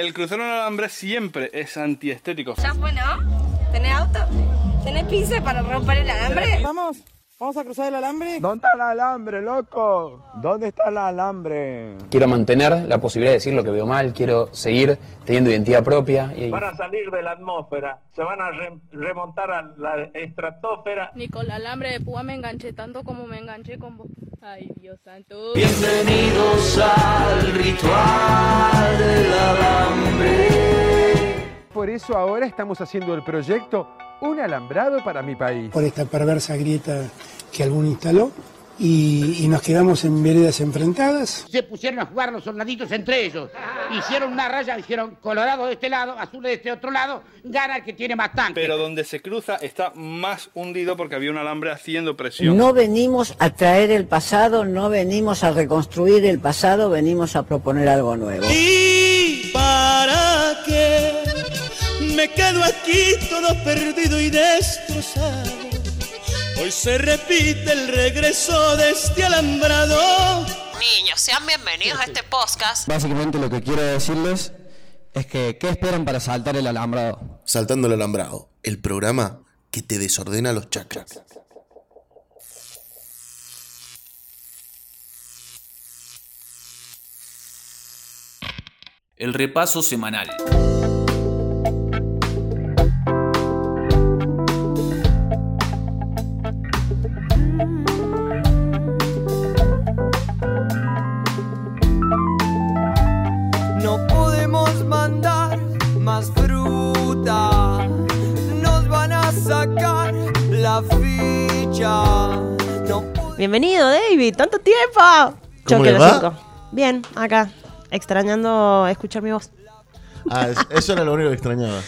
El cruzar un alambre siempre es antiestético. Ya fue, ¿no? ¿Tenés auto? ¿Tenés pinza para romper el alambre? Vamos, vamos a cruzar el alambre. ¿Dónde está el alambre, loco? ¿Dónde está el alambre? Quiero mantener la posibilidad de decir lo que veo mal, quiero seguir teniendo identidad propia. Y... Van a salir de la atmósfera, se van a re- remontar a la estratosfera. Ni con el alambre de púa me enganché tanto como me enganché con vos. Ay, Dios santo. Bienvenidos al ritual del alambre. Por eso ahora estamos haciendo el proyecto Un alambrado para mi país. por esta perversa grieta que alguno instaló y, y nos quedamos en veredas enfrentadas. Se pusieron a jugar los soldaditos entre ellos. Hicieron una raya, dijeron colorado de este lado, azul de este otro lado, gana el que tiene más tanque. Pero donde se cruza está más hundido porque había un alambre haciendo presión. No venimos a traer el pasado, no venimos a reconstruir el pasado, venimos a proponer algo nuevo. ¿Y para qué me quedo aquí todo perdido y destrozado? Hoy se repite el regreso de este alambrado. Niños, sean bienvenidos a este podcast. Básicamente lo que quiero decirles es que ¿qué esperan para saltar el alambrado? Saltando el alambrado, el programa que te desordena los chakras. El repaso semanal. No podemos mandar más fruta. Nos van a sacar la ficha. No Bienvenido, David, tanto tiempo. ¿Cómo Choque le los va? cinco. Bien, acá, extrañando escuchar mi voz. Ah, es- eso era lo único que extrañaba.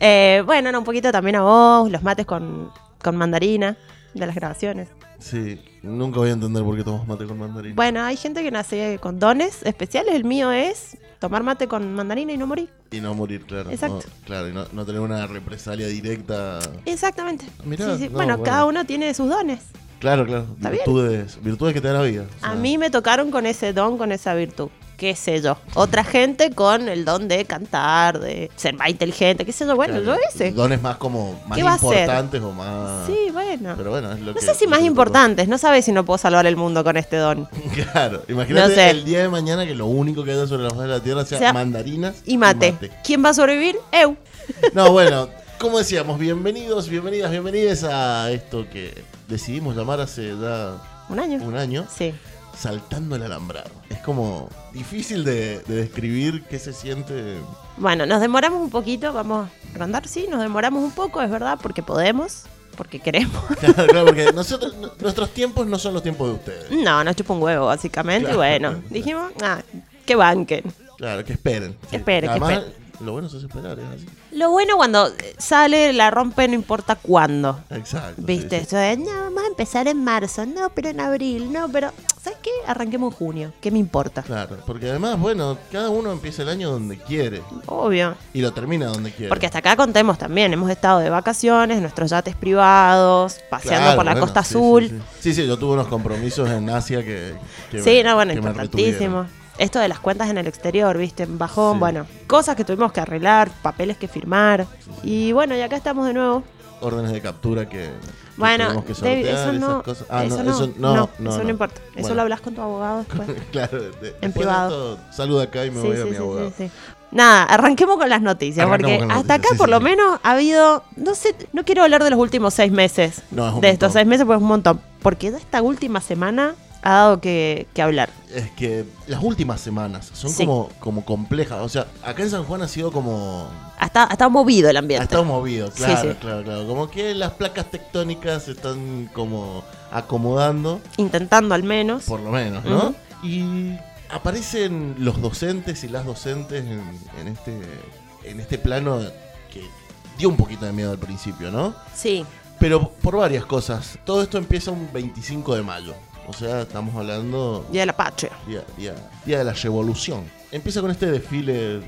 Eh, bueno, no, un poquito también a vos, los mates con, con mandarina de las grabaciones. Sí, nunca voy a entender por qué tomas mate con mandarina. Bueno, hay gente que nace con dones especiales. El mío es tomar mate con mandarina y no morir. Y no morir, claro. Exacto. No, claro, y no, no tener una represalia directa. Exactamente. Mirá, Sí, sí. no, bueno, bueno. cada uno tiene sus dones. Claro, claro. Virtudes, virtudes que te da la vida. A mí me tocaron con ese don, con esa virtud. ¿Qué sé yo? Otra gente con el don de cantar, de ser más inteligente, qué sé yo. Bueno, Claro, yo ese. Dones más como más importantes o más. Sí, bueno. Pero bueno, es lo No que. sé si más importantes, no sabes si no puedo salvar el mundo con este don. Claro, imagínate No sé. el día de mañana que lo único que haya sobre la faz de la tierra sea, Sea- mandarinas Y mate. ¿Quién va a sobrevivir? Eu. No, bueno, como decíamos, bienvenidos, bienvenidas, bienvenidas a esto que decidimos llamar hace ya Un año. un año. Sí. Saltando el alambrado. Es como difícil de, de describir qué se siente. Bueno, nos demoramos un poquito, vamos a rondar, sí, nos demoramos un poco, es verdad, porque podemos, porque queremos. Claro, claro, porque nosotros, nuestros tiempos no son los tiempos de ustedes. No, nos chupa un huevo, básicamente, Claro. y bueno, dijimos, ah, que banquen. Claro, que esperen. Que esperen, que esperen. Lo bueno es esperar, es así. Lo bueno cuando sale, la rompe, no importa cuándo. Exacto. ¿Viste? Esto de, no, vamos a empezar en marzo, no, pero en abril, no, pero, ¿sabes qué? Arranquemos en junio, ¿qué me importa? Claro, porque además, bueno, cada uno empieza el año donde quiere. Obvio. Y lo termina donde quiere. Porque hasta acá contemos también, hemos estado de vacaciones, nuestros yates privados, paseando Claro, por la bueno, costa sí, azul. Sí sí. Sí, sí, yo tuve unos compromisos en Asia que. que Sí, me- no, bueno, importantísimo. Esto de las cuentas en el exterior, ¿viste? En Bajón, Sí. bueno, cosas que tuvimos que arreglar, papeles que firmar. Y bueno, y acá estamos de nuevo. órdenes de captura que, Bueno, tenemos que David, eso esas no, cosas. Ah, eso no, eso no, no, no, eso no importa. Eso lo hablas con tu abogado después. claro, de- después de privado. esto, saluda acá y me Sí, voy sí, a mi abogado. sí, sí. Nada, arranquemos con las noticias, Arrancamos porque hasta noticias, acá sí, por sí, lo sí. menos ha habido, no sé, no quiero hablar de los últimos seis meses. No, es de estos seis meses, pues es un montón. Porque de esta última semana ha dado que, que hablar. Es que las últimas semanas son Sí. como, como complejas. O sea, acá en San Juan ha sido como. Ha estado, ha estado movido el Ha ambiente. estado movido, claro, sí. claro, claro. Como que las placas tectónicas se están como acomodando, Intentando al menos. por lo menos, ¿no? Y aparecen los docentes y las docentes en, en este, en este plano que dio un poquito de miedo al principio, ¿no? Sí. Pero por varias cosas. Todo esto empieza un 25 de mayo. O sea, estamos hablando... Día de la Patria. Día, día- día de la revolución. Empieza con este desfile,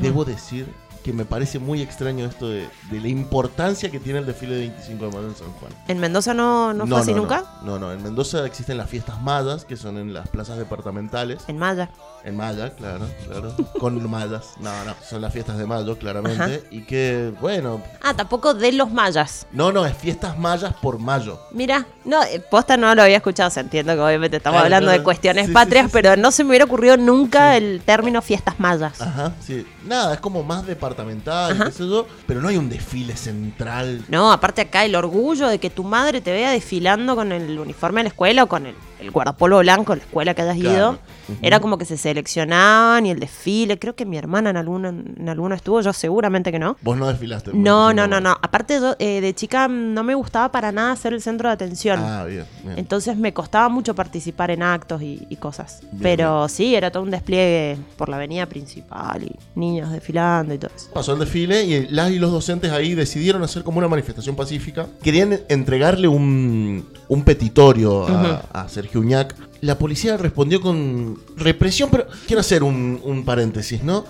debo decir, que me parece muy extraño esto de, de la importancia que tiene el desfile de 25 de mayo en San Juan. ¿En Mendoza no, no, fue así no, nunca? No, no, en Mendoza existen las fiestas mayas, que son en las plazas departamentales. En Maya. En Maya, claro, claro. Con mayas. No, no, son las fiestas de mayo, claramente. Ajá. Y que, bueno, Ah, tampoco de los mayas. no, no, es fiestas mayas por mayo. Mira, no, eh, posta no lo había escuchado, se entiendo que obviamente estamos Claro, hablando claro. de cuestiones Sí, patrias, sí, sí. pero no se me hubiera ocurrido nunca el término fiestas mayas. Ajá, sí. Nada, es como más departamental, qué sé yo, pero no hay un desfile central. No, aparte acá el orgullo de que tu madre te vea desfilando con el uniforme de la escuela o con el, el guardapolvo blanco la escuela que hayas Claro. ido. Era como que se seleccionaban y el desfile. Creo que mi hermana en alguno, en alguno estuvo, yo seguramente que no. Vos no desfilaste. No, 25 no, no, no. Aparte yo eh, de chica no me gustaba para nada ser el centro de atención. Ah, bien, bien. Entonces me costaba mucho participar en actos y, y cosas. Bien, Pero sí, era todo un despliegue por la avenida principal y niños desfilando y todo eso. Pasó el desfile y las y los docentes ahí decidieron hacer como una manifestación pacífica. Querían entregarle un, un petitorio a, Ujú. a Sergio Uñac. La policía respondió con represión, pero quiero hacer un, un paréntesis, ¿no?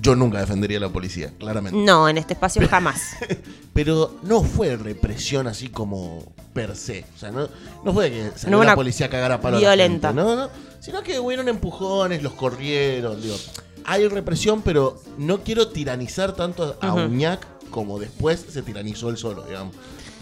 Yo nunca defendería a la policía, claramente. No, en este espacio jamás. Pero no fue represión así como per se. O sea, no, no fue que salió No la policía a cagar a palo a la violenta. gente, no, no. Sino que hubieron empujones, los corrieron. Digo, hay represión, pero no quiero tiranizar tanto a Ujú. Uñac como después se tiranizó él solo, digamos.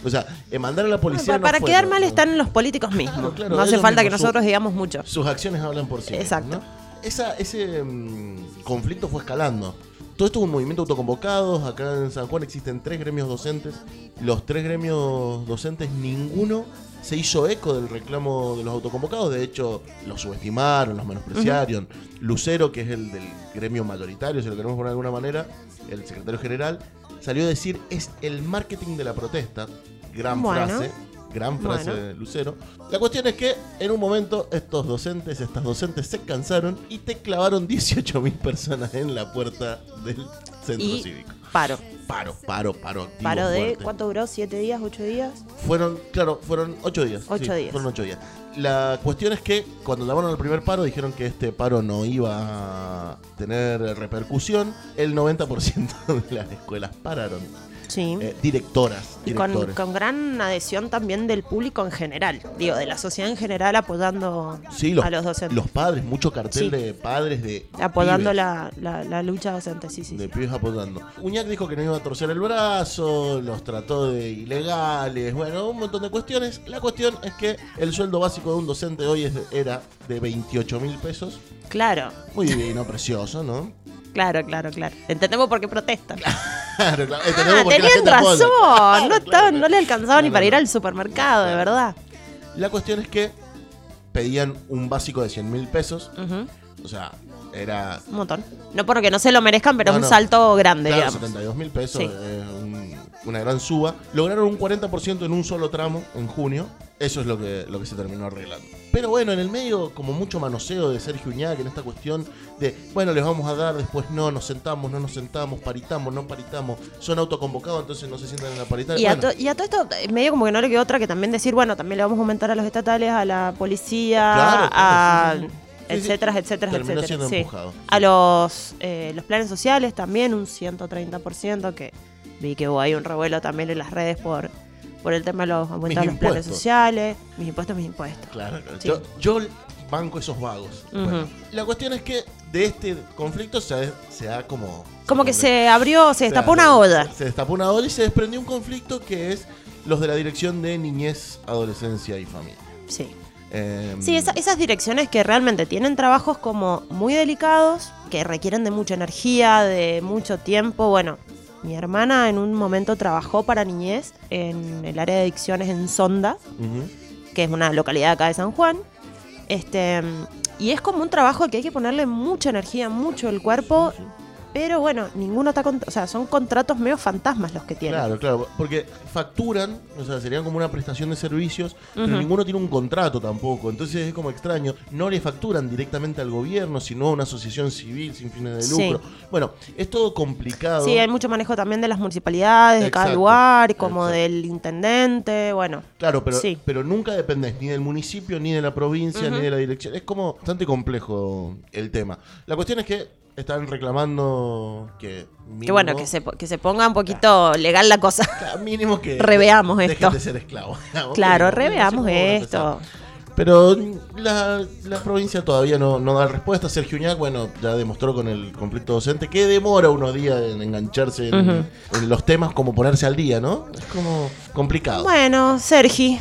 O sea, eh, mandar a la policía. Pa- no para quedar mal están los políticos mismos. claro, no hace falta que su- nosotros digamos mucho. Sus acciones hablan por sí. Exacto. ¿no? Esa, ese mm, conflicto fue escalando. Todo esto es un movimiento autoconvocados. Acá en San Juan existen tres gremios docentes. Los tres gremios docentes, ninguno se hizo eco del reclamo de los autoconvocados. De hecho, los subestimaron, los menospreciaron. Lucero, que es el del gremio mayoritario, si lo queremos poner de alguna manera, el secretario general, salió a decir es el marketing de la protesta. Gran Bueno. frase. Gran frase Bueno. de Lucero. La cuestión es que en un momento estos docentes, estas docentes se cansaron y te clavaron 18.000 personas en la puerta del centro Y cívico. paro. Paro, paro, paro. activo, Paro de, fuerte. ¿cuánto duró? ¿Siete días? ¿Ocho días? Fueron, claro, fueron ocho días. Ocho sí, días. Fueron ocho días. La cuestión es que cuando llamaron al primer paro dijeron que este paro no iba a tener repercusión. El 90% de las escuelas pararon. Sí. Eh, directoras, Y con, gran adhesión también del público en general. Digo, de la sociedad en general apoyando Sí, los, a los docentes. los padres, mucho cartel Sí. de padres de apoyando la, la, la lucha docente, sí, sí. de pibes apoyando. Uñac dijo que no iba a torcer el brazo, los trató de ilegales, bueno, un montón de cuestiones. La cuestión es que el sueldo básico de un docente hoy es de- era de 28 mil pesos. Claro, Muy divino, precioso, ¿no? Claro, claro, claro. Entendemos por qué protestan. Claro, claro. Ah, tenían razón. Claro, no, claro, no le alcanzaba ni para ir al supermercado, de verdad. La cuestión es que pedían un básico de 100 mil pesos. O sea, era Un montón. No porque no se lo merezcan, pero No, un no. salto grande, digamos. 72 mil pesos, Sí. es un- una gran suba. Lograron un 40% en un solo tramo en junio. Eso es lo que, lo que se terminó arreglando. Pero bueno, en el medio, como mucho manoseo de Sergio Uñac en esta cuestión de, bueno, les vamos a dar, después no, nos sentamos, no nos sentamos, paritamos, no paritamos. Son autoconvocados, entonces no se sientan en la paritaria. Y a, Bueno, y a todo esto, eh, medio como que no le quedó otra que también decir, bueno, también le vamos a aumentar a los estatales, a la policía, Claro, a sí. Sí, sí. etcétera, etcétera, Terminó etcétera. siendo sí. empujado. A los, eh, los planes sociales también un 130%, que vi que hubo ahí un revuelo también en las redes por, por el tema de los aumentos los planes sociales. Mis impuestos, mis impuestos. Claro, claro. Sí. Yo, yo banco esos vagos. Bueno, la cuestión es que de este conflicto se, se ha como... Como que se abrió, se destapó una olla. Se, se destapó una olla y se desprendió un conflicto que es los de la Dirección de Niñez, Adolescencia y Familia. Sí. Em, Sí, esa- esas direcciones que realmente tienen trabajos como muy delicados, que requieren de mucha energía, de mucho tiempo. Bueno, mi hermana en un momento trabajó para niñez en el área de adicciones en Sonda, que es una localidad acá de San Juan. Este, y es como un trabajo que hay que ponerle mucha energía, mucho el cuerpo. Pero bueno, ninguno está. cont- o sea, son contratos medio fantasmas los que tienen. Claro, claro, porque facturan, o sea, serían como una prestación de servicios, pero ninguno tiene un contrato tampoco, entonces es como extraño. No le facturan directamente al gobierno, sino a una asociación civil sin fines de Sí. lucro. Bueno, es todo complicado. Sí, hay mucho manejo también de las municipalidades, de cada lugar, como exacto. del intendente, bueno. Claro, pero, Sí. pero nunca dependés ni del municipio, ni de la provincia, ni de la dirección. Es como bastante complejo el tema. La cuestión es que están reclamando que. Que bueno, que se, que se ponga un poquito legal la cosa. mínimo que. Reveamos dejen esto. de ser esclavos. digamos. Claro, sé reveamos esto. Pero la, la provincia todavía no, no da respuesta. Sergio Uñac, bueno, ya demostró con el conflicto docente que demora unos días en engancharse en, Ujú. en los temas como ponerse al día, ¿no? Es como complicado. Bueno, Sergi,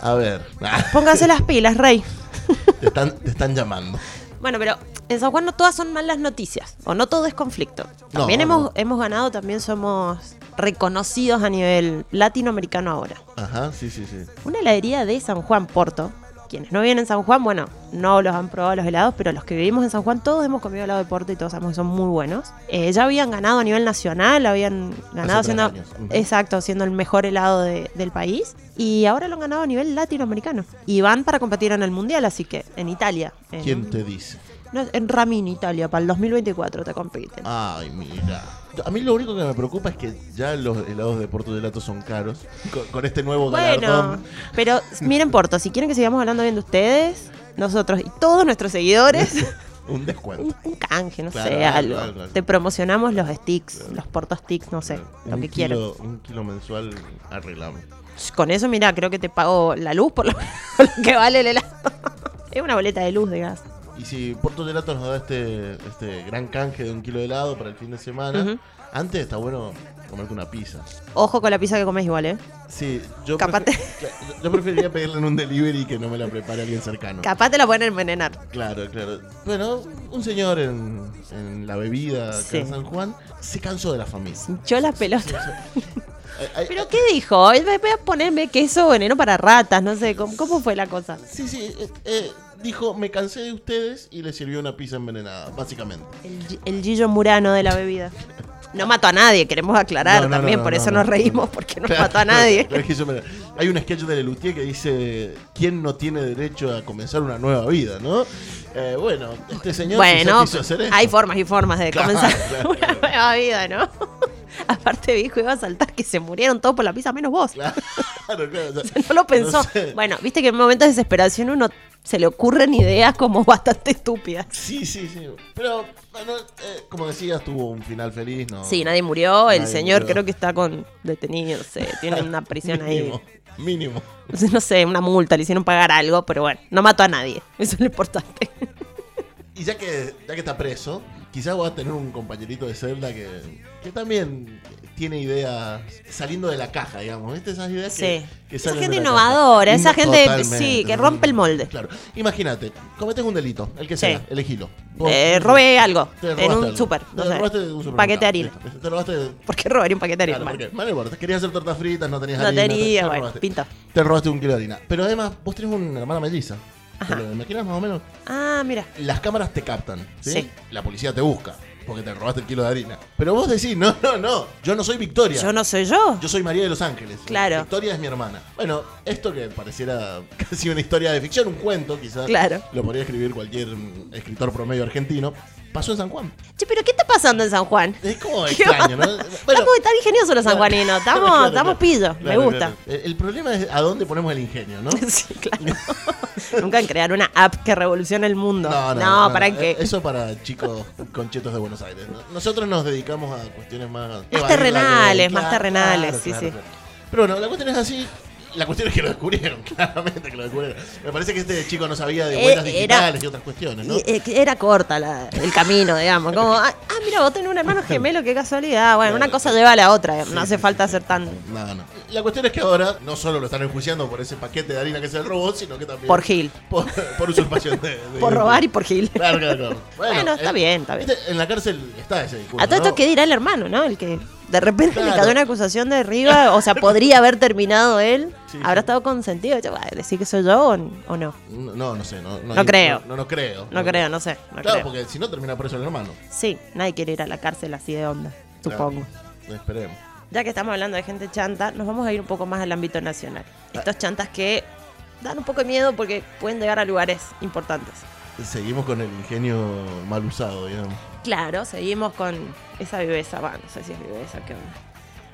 A ver, póngase las pilas, rey. te, están, te están llamando. Bueno, pero en San Juan no todas son malas noticias, o no todo es conflicto. También no. hemos, hemos ganado, también somos reconocidos a nivel latinoamericano ahora. Ajá, sí, sí, sí. Una heladería de San Juan Porto. Quienes no viven en San Juan, bueno, no los han probado los helados, pero los que vivimos en San Juan todos hemos comido helado de Porto y todos sabemos que son muy buenos. Eh, ya habían ganado a nivel nacional, habían ganado siendo, años. Exacto, siendo el mejor helado de- del país. Y ahora lo han ganado a nivel latinoamericano. Y van para competir en el mundial, así que en Italia. En, ¿Quién te dice? no, en Ramini, Italia, para el 2024 te compiten. Ay, mira. A mí lo único que me preocupa es que ya los helados de Porto Gelato son caros. Con, con este nuevo Bueno, galardón. pero miren Porto, si quieren que sigamos hablando bien de ustedes, nosotros y todos nuestros seguidores, Un descuento. un canje, no Claro, sé, claro, algo. claro. Te promocionamos los sticks, los Porto sticks, no sé, lo un que quieran. un kilo mensual arreglamos. Con eso, mira, creo que te pago la luz por lo, por lo que vale el helado. es una boleta de luz de gas. Y si Porto Gelato nos da este, este gran canje de un kilo de helado para el fin de semana, antes está bueno comerte una pizza. Ojo con la pizza que comes igual, ¿eh? Sí, yo, Capaz prefer- cla- yo preferiría pedirle en un delivery que no me la prepare alguien cercano. Capaz te la pueden envenenar. Claro, claro. Bueno, un señor en, en la bebida acá Sí. en San Juan se cansó de la familia. Hinchó la pelota. Ay, ay, ¿Pero qué dijo? Voy a ponerme queso veneno para ratas, no sé, ¿cómo, cómo fue la cosa? Sí, sí, eh, eh, dijo, me cansé de ustedes y le sirvió una pizza envenenada, básicamente. El, el Gillo Murano de la bebida. No mató a nadie, queremos aclarar No, no, también, no, por eso no, nos no. reímos, porque no Claro, mató a nadie. hay un sketch de Lelutier que dice, ¿quién no tiene derecho a comenzar una nueva vida, no? Eh, bueno, este señor Bueno, quiso hacer esto. hay formas y formas de comenzar claro, una nueva vida, ¿no? Aparte dijo iba a saltar que se murieron todos por la pizza menos vos. Claro, claro, o sea, No lo pensó. sé. Bueno, viste que en momentos de desesperación uno se le ocurren ideas como bastante estúpidas. Sí, sí, sí. Pero, bueno, eh, como decías, tuvo un final feliz, ¿no? Sí, nadie murió, el señor murió. creo que está con detenido, no sé, tiene una prisión ahí. Mínimo, mínimo. No sé, una multa, le hicieron pagar algo, pero bueno, no mató a nadie. Eso es lo importante. Y ya que, ya que está preso, quizás va a tener un compañerito de celda que, que también tiene ideas saliendo de la caja, digamos. ¿Viste esas ideas que, Sí. que Esa salen gente de la innovadora, caja? esa gente, Totalmente. sí, que rompe el molde. Claro. Imagínate, cometes un delito, el que Sí. sea, elegilo. Eh, robé algo te en un súper, Te no sé, robaste un supermercado. paquete de harina. Te robaste ¿Por qué robaría un paquete de harina? Claro, porque, no querías hacer tortas fritas, no tenías No harina. te- tenía, te bueno, robaste. pinta. Te robaste un kilo de harina. Pero además, vos tenés una hermana melliza. ¿Te lo imaginas más o menos? Ah, mira. Las cámaras te captan, ¿sí? Sí. La policía te busca porque te robaste el kilo de harina. Pero vos decís, no, no, no, yo no soy Victoria. Yo no soy yo. Yo soy María de los Ángeles. Claro. Victoria es mi hermana. Bueno, esto que pareciera casi una historia de ficción, un cuento quizás. Claro. Lo podría escribir cualquier escritor promedio argentino. Pasó en San Juan. Che, pero ¿qué está pasando en San Juan? Es como ¿Qué extraño, ¿no? estamos tan ingeniosos los sanjuaninos, estamos, Claro, estamos claro. pillos, me gusta. claro. El, problema es a dónde ponemos el ingenio, ¿no? Sí, claro. Nunca en crear una app que revolucione el mundo. No, No, no, no, ¿para qué? Eso para chicos conchetos de Buenos Aires. ¿no? Nosotros nos dedicamos a cuestiones más... Más terrenales, más terrenales, sí, sí. Pero bueno, la cuestión es así. La cuestión es que lo descubrieron, claramente que lo descubrieron. Me parece que este chico no sabía de Eh, vueltas era- digitales y otras cuestiones, ¿no? Eh, que era corta la- el camino, digamos. Como, ah, ah, mira, vos tenés un hermano gemelo, qué casualidad. Bueno, una cosa lleva a la otra, no hace falta ser tan. No, no. La cuestión es que ahora no solo lo están enjuiciando por ese paquete de harina que se robó, sino que también... Por Gil. Por, por usurpación de, de Por robar y por Gil. Claro, claro, claro. Bueno, está eh, bien, está bien. En la cárcel está ese discurso, A todo ¿no? esto, ¿qué dirá el hermano, no? El que de repente le Claro. cayó una acusación de arriba, o sea, podría haber terminado él. Sí, ¿Habrá estado consentido? Yo, "Ay, ¿Decir que soy yo o, o no? No, no, no sé. No, No creo. No, no, creo. No creo, no sé. No claro, creo. porque si no termina preso el hermano. Sí, nadie quiere ir a la cárcel así de onda, supongo. Claro, esperemos. Ya que estamos hablando de gente chanta, nos vamos a ir un poco más al ámbito nacional. Estos chantas que dan un poco de miedo porque pueden llegar a lugares importantes. Seguimos con el ingenio mal usado, digamos. Claro, seguimos con esa viveza, va, no sé si es viveza, qué onda.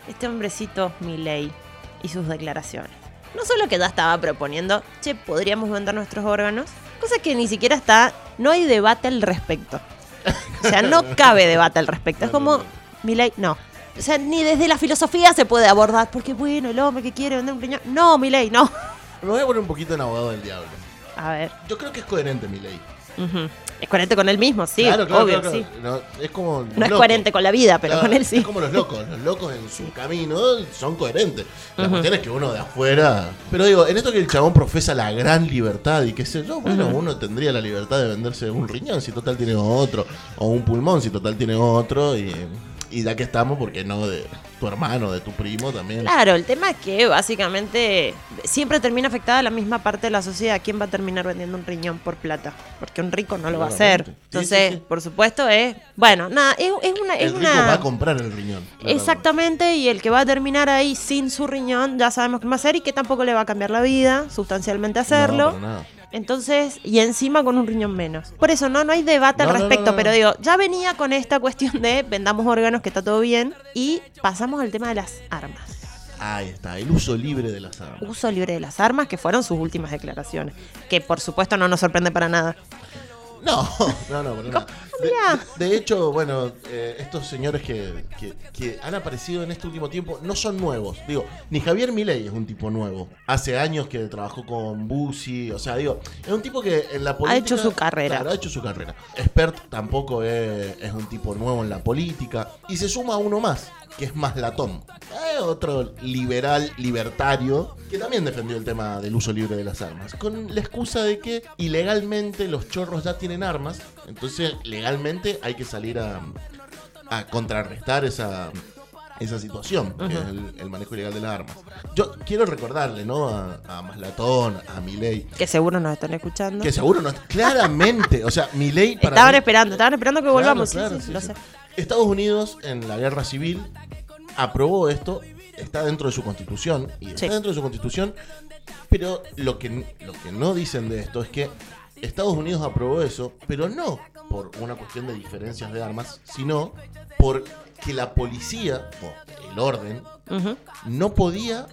Este hombrecito Milei y sus declaraciones. No solo que ya estaba proponiendo, che, podríamos vender nuestros órganos, cosa que ni siquiera está, no hay debate al respecto. O sea, no cabe debate al respecto. Es como, Milei, no. O sea, ni desde la filosofía se puede abordar, porque bueno, el hombre que quiere vender un riñón. No, Milei, no. Me voy a poner un poquito en abogado del diablo. A ver. Yo creo que es coherente mi ley. ujú. Es coherente con él mismo, sí, claro, claro, obvio, claro, sí. No, es como No es coherente con la vida, pero con él sí. Es como los locos. Los locos en su camino son coherentes. La Ujú. cuestión es que uno de afuera. Pero digo, en esto que el chabón profesa la gran libertad y qué sé yo, bueno, uno tendría la libertad de venderse un riñón si total tiene otro. O un pulmón si total tiene otro. Y, y ya que estamos, porque no de tu hermano, de tu primo también. Claro, el tema es que básicamente siempre termina afectada la misma parte de la sociedad. ¿Quién va a terminar vendiendo un riñón por plata? Porque un rico no lo va a hacer. Sí, Entonces, sí, sí. por supuesto, es. Bueno, nada, es, es una. Es el rico una va a comprar el riñón. claramente. Exactamente, y el que va a terminar ahí sin su riñón, ya sabemos qué va a hacer y que tampoco le va a cambiar la vida, sustancialmente hacerlo. No, para nada. Entonces, y encima con un riñón menos. Por eso no, no hay debate No, al no, no, respecto, no. pero digo, ya venía con esta cuestión de vendamos órganos, que está todo bien, y pasamos al tema de las armas. Ahí está, el uso libre de las armas. Uso libre de las armas, que fueron sus últimas declaraciones, que por supuesto no nos sorprende para nada. No, no, no, para nada. De, de hecho, bueno, eh, estos señores que, que- que han aparecido en este último tiempo no son nuevos. Digo, ni Javier Milei es un tipo nuevo. Hace años que trabajó con Bussi, o sea, digo, es un tipo que en la política... hecho su carrera. Claro, ha hecho su carrera. Expert tampoco es, es un tipo nuevo en la política. Y se suma uno más, que es más latón. Eh, otro liberal, libertario, que también defendió el tema del uso libre de las armas. Con la excusa de que ilegalmente los chorros ya tienen armas. Entonces, legalmente hay que salir a, a contrarrestar esa, esa situación, que es el, el manejo ilegal de las armas. Yo quiero recordarle, ¿no? A, a Maslatón, a Milei, Que seguro nos están escuchando. que seguro no claramente, o sea, Milei para Estaban mí- esperando, estaban esperando que Claro, volvamos. sí, claro, sí, sí, lo sí. sé. Estados Unidos en la guerra civil aprobó esto, está dentro de su constitución y está Sí. dentro de su constitución, pero lo que lo que no dicen de esto es que Estados Unidos aprobó eso, pero no por una cuestión de diferencias de armas, sino porque la policía o el orden no podía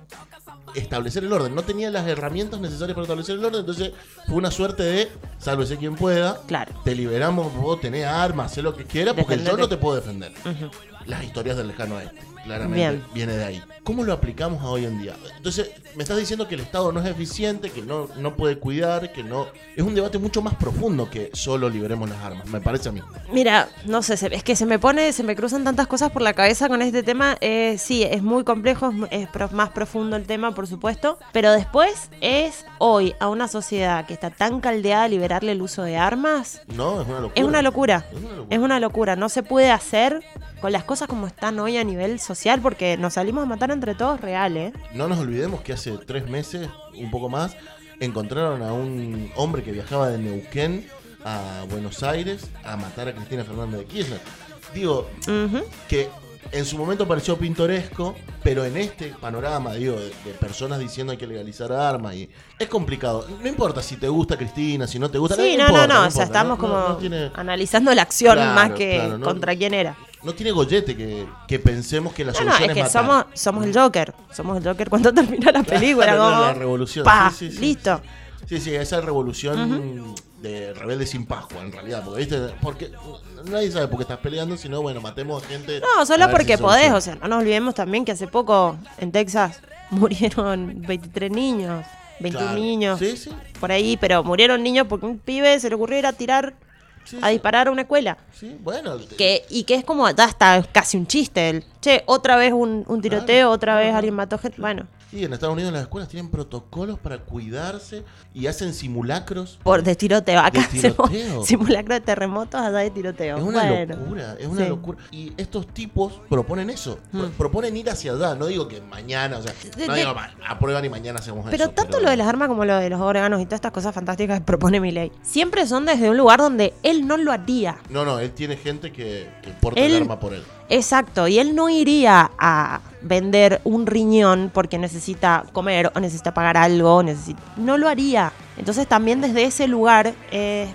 establecer el orden, no tenía las herramientas necesarias para establecer el orden, entonces fue una suerte de sálvese quien pueda, Claro. te liberamos, vos tenés armas, haz lo que quieras, porque yo Defendete. no te puedo defender. Ujú. Las historias del lejano oeste, claramente Bien. viene de ahí. ¿Cómo lo aplicamos a hoy en día? Entonces, me estás diciendo que el Estado no es eficiente, que no, no puede cuidar, que no... Es un debate mucho más profundo que solo liberemos las armas, me parece a mí. Mira, no sé, es que se me pone, se me cruzan tantas cosas por la cabeza con este tema. Eh, sí, es muy complejo, es más profundo el tema, por supuesto. Pero después es hoy a una sociedad que está tan caldeada liberarle el uso de armas. No, es una locura. Es una locura. Es una locura. Es una locura. No se puede hacer con las cosas como están hoy a nivel social porque nos salimos a matar entre todos real, ¿eh? No nos olvidemos que hace tres meses, un poco más, encontraron a un hombre que viajaba de Neuquén a Buenos Aires a matar a Cristina Fernández de Kirchner. Digo, que en su momento pareció pintoresco, pero en este panorama, digo, de, de personas diciendo hay que legalizar armas y es complicado. No importa si te gusta Cristina, si no te gusta. Sí, no, importa, no, no, o importa, sea, estamos no- como no- no tiene, analizando la acción Claro, más que claro, no- contra quién era. No tiene gollete que, que pensemos que la No, no, solución es que matar. somos, somos el Joker. Somos el Joker cuando termina la película. Claro, como, la revolución. pa, Sí, sí, sí. listo. Sí, sí, esa revolución de rebelde sin Pascua, en realidad. Porque, ¿viste? porque nadie sabe por qué estás peleando, sino, bueno, matemos a gente. No, solo porque si podés. O sea, no nos olvidemos también que hace poco en Texas murieron 23 niños, 21 Claro. niños. Sí, sí. Por ahí, pero murieron niños porque un pibe se le ocurrió ir a tirar, a disparar a una escuela. Sí, bueno. Que, y que es como, ya está casi un chiste. El, che, otra vez un, un tiroteo, otra vez alguien mató gente. Bueno, Y en Estados Unidos las escuelas tienen protocolos para cuidarse y hacen simulacros. por de tiroteo. Acá De tiroteo. hacemos simulacro de terremotos, allá de tiroteo. Es una Bueno. locura, es una Sí. locura. Y estos tipos proponen eso, pro- Mm. proponen ir hacia allá. No digo que mañana, o sea, De- no de- digo, "Va, aprueban y mañana hacemos Pero eso. tanto lo de las armas como lo de los órganos y todas estas cosas fantásticas que propone mi ley, siempre son desde un lugar donde él no lo haría. No, no, él tiene gente que, que porta Él- el arma por él. Exacto, y él no iría a vender un riñón porque necesita comer o necesita pagar algo, necesita... no lo haría. Entonces también desde ese lugar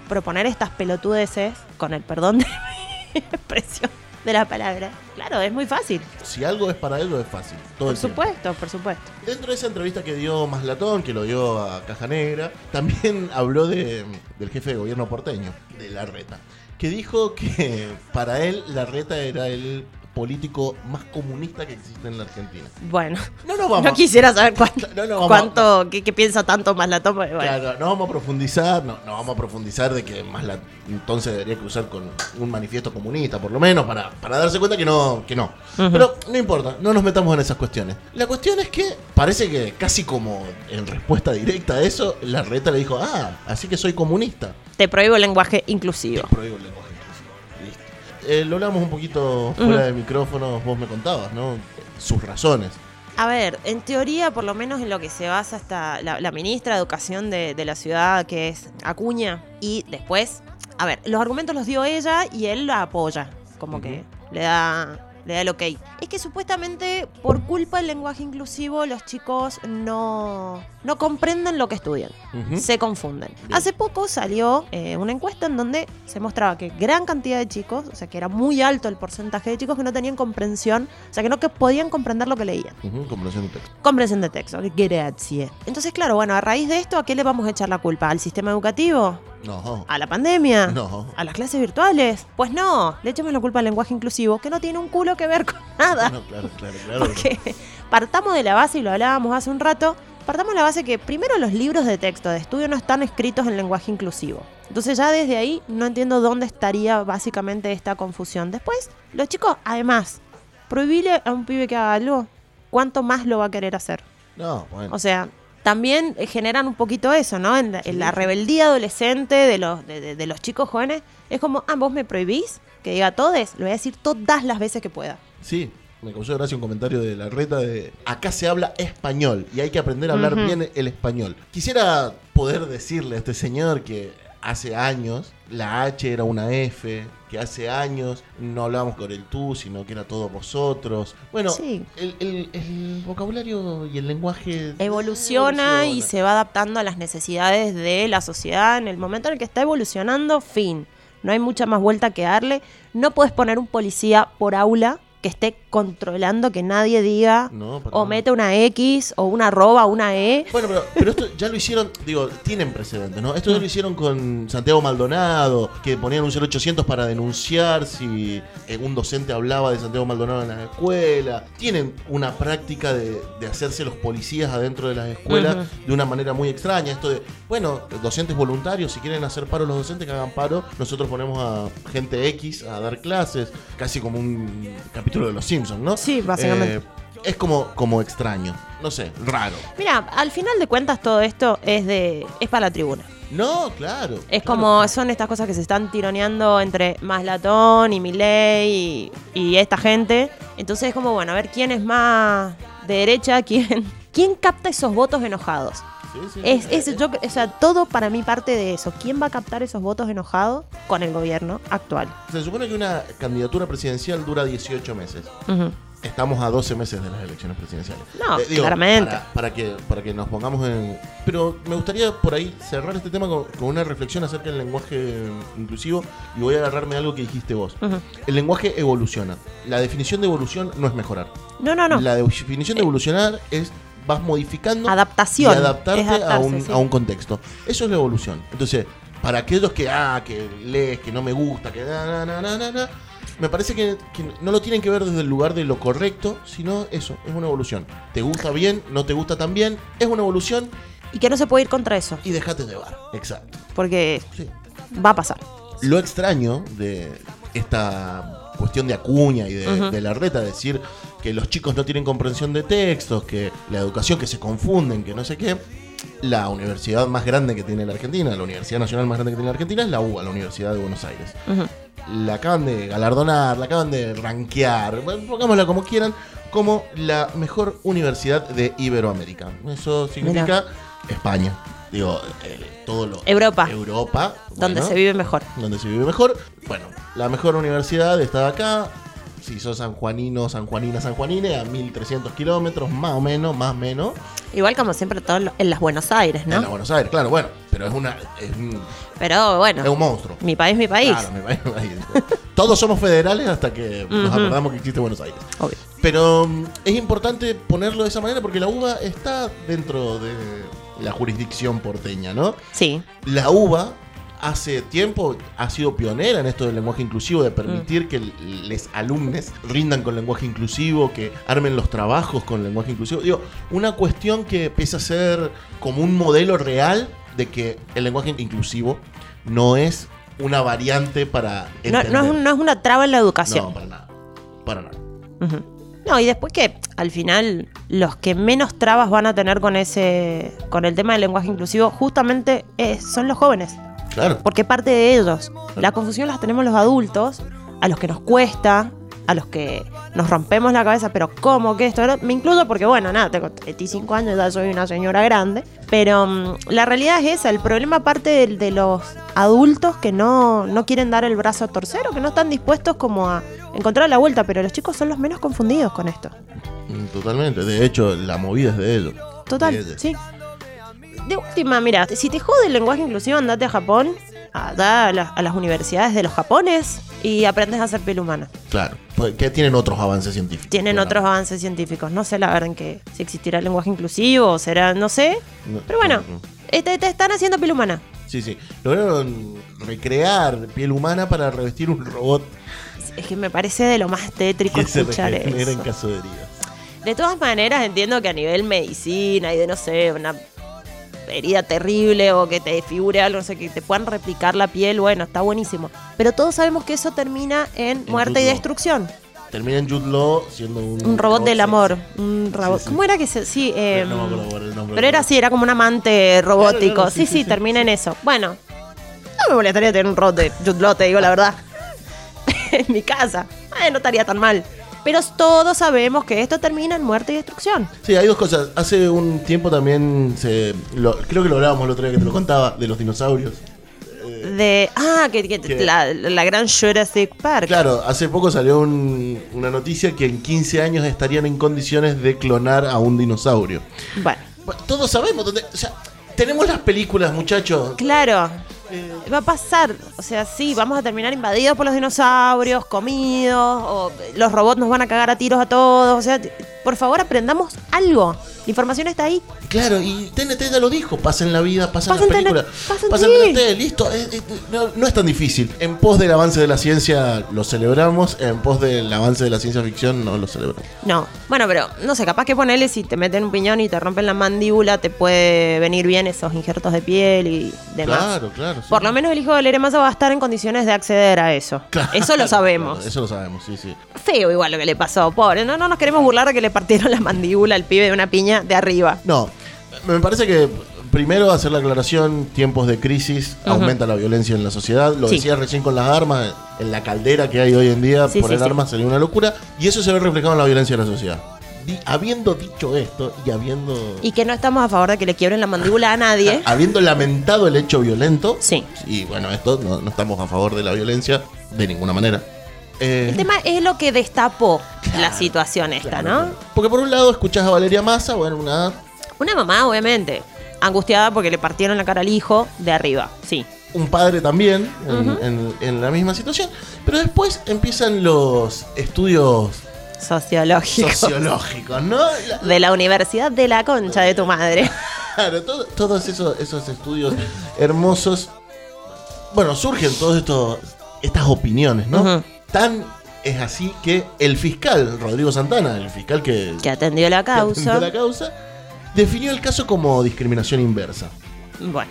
proponer estas pelotudeces, con el perdón de mi expresión, de la palabra. Claro, es muy fácil. Si algo es para ellos es fácil. Todo Por tiempo. supuesto, por supuesto. Dentro de esa entrevista que dio Maslatón, que lo dio a Caja Negra, también habló de, del jefe de gobierno porteño, de Larreta, que dijo que para él Larreta era el político más comunista que existe en la Argentina. Bueno, No nos vamos. quisiera saber cuánto, No, no, cuánto qué, qué piensa tanto más la toma. Bueno. Claro, no vamos a profundizar, no, no vamos a profundizar de que más la, entonces debería cruzar con un manifiesto comunista, por lo menos, para, para darse cuenta que no, que no. Pero no importa, no nos metamos en esas cuestiones. La cuestión es que parece que casi como en respuesta directa a eso, la reta le dijo, ah, así que soy comunista. Te prohíbo el lenguaje inclusivo. Prohíbo el lenguaje inclusivo. Listo. Eh, lo hablamos un poquito fuera Ujú. de micrófonos, vos me contabas, ¿no? Sus razones. A ver, en teoría, por lo menos en lo que se basa hasta la, la ministra de Educación de, de la ciudad, que es Acuña, y después, a ver, los argumentos los dio ella y él la apoya, como que le da, le da el ok. Es que supuestamente por culpa del lenguaje inclusivo los chicos no, no comprenden lo que estudian, Ujú. se confunden. Hace poco salió eh, una encuesta en donde se mostraba que gran cantidad de chicos, o sea que era muy alto el porcentaje de chicos que no tenían comprensión, o sea que no que podían comprender lo que leían. Ujú, comprensión de texto. Comprensión de texto, grazie. Entonces, claro, bueno, a raíz de esto, ¿a qué le vamos a echar la culpa? ¿Al sistema educativo? No. ¿A la pandemia? No. ¿A las clases virtuales? Pues no, le echamos la culpa al lenguaje inclusivo, que no tiene un culo que ver con nada. No, claro, claro, claro. Porque partamos de la base, y lo hablábamos hace un rato, partamos de la base que primero los libros de texto de estudio no están escritos en lenguaje inclusivo. Entonces ya desde ahí no entiendo dónde estaría básicamente esta confusión. Después, los chicos, además, prohibirle a un pibe que haga algo, ¿cuánto más lo va a querer hacer? No, bueno. O sea, también eh, generan un poquito eso, ¿no? En la, en la rebeldía adolescente de los, de, de- de los chicos jóvenes, es como, ah, vos me prohibís que diga todes, lo voy a decir todas las veces que pueda. Sí, me causó gracia un comentario de la reta de acá se habla español y hay que aprender a hablar bien el español. Quisiera poder decirle a este señor que hace años la H era una F, que hace años no hablábamos con el tú, sino que era todos vosotros. Bueno, Sí. el, el- el vocabulario y el lenguaje Evoluciona y se va adaptando a las necesidades de la sociedad en el momento en el que está evolucionando, fin. No hay mucha más vuelta que darle. No puedes poner un policía por aula que esté controlando que nadie diga No, o mete una X o una arroba, una E. Bueno, pero, pero esto ya lo hicieron, digo, tienen precedentes, ¿no? Esto ya lo hicieron con Santiago Maldonado, que ponían un 0800 para denunciar si eh, un docente hablaba de Santiago Maldonado en la escuela. Tienen una práctica de, de hacerse los policías adentro de las escuelas de una manera muy extraña. Esto de, bueno, docentes voluntarios, si quieren hacer paro los docentes, que hagan paro. Nosotros ponemos a gente X a dar clases, casi como un capítulo de Los Simpsons, ¿no? Sí, básicamente. Eh, es como, como extraño, no sé, raro. Mira, al final de cuentas todo esto es de es para la tribuna. No, claro. Es como son estas cosas que se están tironeando entre Maslatón y Milei y, y esta gente. Entonces es como, bueno, a ver quién es más de derecha, quién, quién capta esos votos enojados. Es, es- yo, o sea, todo para mí parte de eso. ¿Quién va a captar esos votos enojados con el gobierno actual? Se supone que una candidatura presidencial dura 18 meses. Estamos a 12 meses de las elecciones presidenciales. Eh, No, claramente. Para, para que, para que nos pongamos en... Pero me gustaría por ahí cerrar este tema con, con una reflexión acerca del lenguaje inclusivo y voy a agarrarme algo que dijiste vos. El lenguaje evoluciona. La definición de evolución no es mejorar. No, no, no. La definición de evolucionar es vas modificando Adaptación. y adaptarte adaptarse, a, un, sí. a un contexto. Eso es la evolución. Entonces, para aquellos que, ah, que lees, que no me gusta, que na, na, na, na, me parece que, que no lo tienen que ver desde el lugar de lo correcto, sino eso, es una evolución. ¿Te gusta bien? ¿No te gusta tan bien? Es una evolución Y que no se puede ir contra eso. y déjate llevar. Exacto. Porque va a pasar. Lo extraño de esta cuestión de Acuña y de, la reta, decir que los chicos no tienen comprensión de textos, que la educación, que se confunden, que no sé qué. La universidad más grande que tiene la Argentina, la Universidad Nacional más grande que tiene la Argentina es la UBA, la Universidad de Buenos Aires. La acaban de galardonar, la acaban de rankear, pongámosla como quieran, como la mejor universidad de Iberoamérica. Eso significa España. Digo, eh, todo lo. Europa. Europa. Donde bueno, se vive mejor. donde se vive mejor. Bueno, la mejor universidad está acá. Si sos sanjuanino, sanjuanina, sanjuanine, a 1300 kilómetros, más o menos, más o menos. Igual como siempre todo en lo- en las Buenos Aires, ¿no? En la Buenos Aires, claro, bueno. pero es una. Es un, Pero bueno. es un monstruo. Mi país, mi país. Claro, mi país, mi país. Todos somos federales hasta que nos acordamos que existe Buenos Aires. Obvio. Pero mm, es importante ponerlo de esa manera porque la UBA está dentro de la jurisdicción porteña, ¿no? Sí. La UBA hace tiempo ha sido pionera en esto del lenguaje inclusivo, de Mm. permitir que los alumnos rindan con lenguaje inclusivo, que armen los trabajos con lenguaje inclusivo. Digo, una cuestión que empieza a ser como un modelo real de que el lenguaje inclusivo no es una variante para No, es, no es una traba en la educación. No, para nada. Para nada. Ujú. No, y después que al final los que menos trabas van a tener con ese con el tema del lenguaje inclusivo justamente eh, son los jóvenes, Claro. porque parte de ellos. La confusión las tenemos los adultos, a los que nos cuesta, a los que nos rompemos la cabeza, pero ¿cómo que esto? Me incluyo porque, bueno, nada, tengo 35 años, ya soy una señora grande, pero mm, la realidad es esa, el problema parte de, de los adultos que no, no quieren dar el brazo a torcer o que no están dispuestos como a encontrar la vuelta, pero los chicos son los menos confundidos con esto. Mm, Totalmente. De hecho, la movida es de ellos. Total, De ellos. sí. De última, mira, si te jode el lenguaje inclusivo, andate a Japón, allá a, la- a las universidades de los japones y aprendes a hacer piel humana. Claro. Pues, Que tienen otros avances científicos. Tienen Claro. otros avances científicos. No sé la verdad en que si existirá el lenguaje inclusivo o será, no sé. No, Pero bueno, no, no. este, te están haciendo piel humana. Sí, sí. Lograron recrear piel humana para revestir un robot Es que me parece de lo más tétrico que se escuchar regenera en eso. caso de. De todas maneras, entiendo que a nivel medicina y de, no sé, una herida terrible o que te desfigure algo, no sé, que te puedan replicar la piel, bueno, está buenísimo. Pero todos sabemos que eso termina en muerte y destrucción. Termina en Jude Law siendo un, Un robot del sexy. amor. Un robot. Sí, sí. ¿Cómo era que se.? Sí, eh, no me acuerdo por el nombre. pero era así, era como un amante robótico. Claro, claro, sí, sí, sí, sí, sí, termina en eso. Bueno, no me molestaría tener un robot de Jude Law, te digo la verdad. en mi casa. Eh, no estaría tan mal. Pero todos sabemos que esto termina en muerte y destrucción. Sí, hay dos cosas. Hace un tiempo también se. lo- creo que lo hablábamos el otro día que te lo contaba, de los dinosaurios. De. Ah, que, la, la gran Jurassic Park. Claro, hace poco salió un- una noticia que en 15 años estarían en condiciones de clonar a un dinosaurio. Bueno, todos sabemos dónde. O sea, tenemos las películas, muchachos. claro. Va a pasar. O sea, sí, vamos a terminar invadidos por los dinosaurios, comidos, o los robots nos van a cagar a tiros a todos. O sea, por favor, aprendamos algo. La información está ahí. Claro, y TNT ya lo dijo, pasen la vida, pasen las Pasen películas, pasen pasen sí. TNT, listo, eh, eh, no, no es tan difícil. En pos del avance de la ciencia lo celebramos, en pos del avance de la ciencia ficción no lo celebramos. No. Bueno, pero no sé, capaz que ponerle si te meten un piñón y te rompen la mandíbula, te puede venir bien esos injertos de piel y demás. Claro, claro. sí. Por lo menos el hijo de Lere Massa va a estar en condiciones de acceder a eso. Claro, Eso lo sabemos. claro, eso lo sabemos, sí, sí. Feo igual lo que le pasó, pobre. No, no nos queremos burlar de que le partieron la mandíbula al pibe de una piña de arriba. No, me parece que primero hacer la aclaración, tiempos de crisis, aumenta la violencia en la sociedad. Lo Sí. decía recién con las armas, en la caldera que hay hoy en día, Sí, poner sí. armas sería una locura. Y eso se ve reflejado en la violencia de la sociedad. Di- habiendo dicho esto y habiendo... Y que no estamos a favor de que le quiebren la mandíbula a nadie. Habiendo lamentado el hecho violento, Sí. y bueno, esto no, no estamos a favor de la violencia de ninguna manera. Eh, El tema es lo que destapó la situación esta, ¿no? porque por un lado escuchás a Valeria Massa, bueno, una Una mamá, obviamente, angustiada porque le partieron la cara al hijo de arriba. Sí. un padre también en, Ujú. en- en la misma situación. Pero después empiezan los estudios Sociológico. sociológicos, ¿no? La- De la Universidad de la Concha de tu madre. Claro, todo- todos esos, esos estudios hermosos. Bueno, surgen todas estas opiniones, ¿no? Tan es así que el fiscal, Rodrigo Santana, el fiscal que, Que atendió la que atendió causa. la causa, definió el caso como discriminación inversa. Bueno,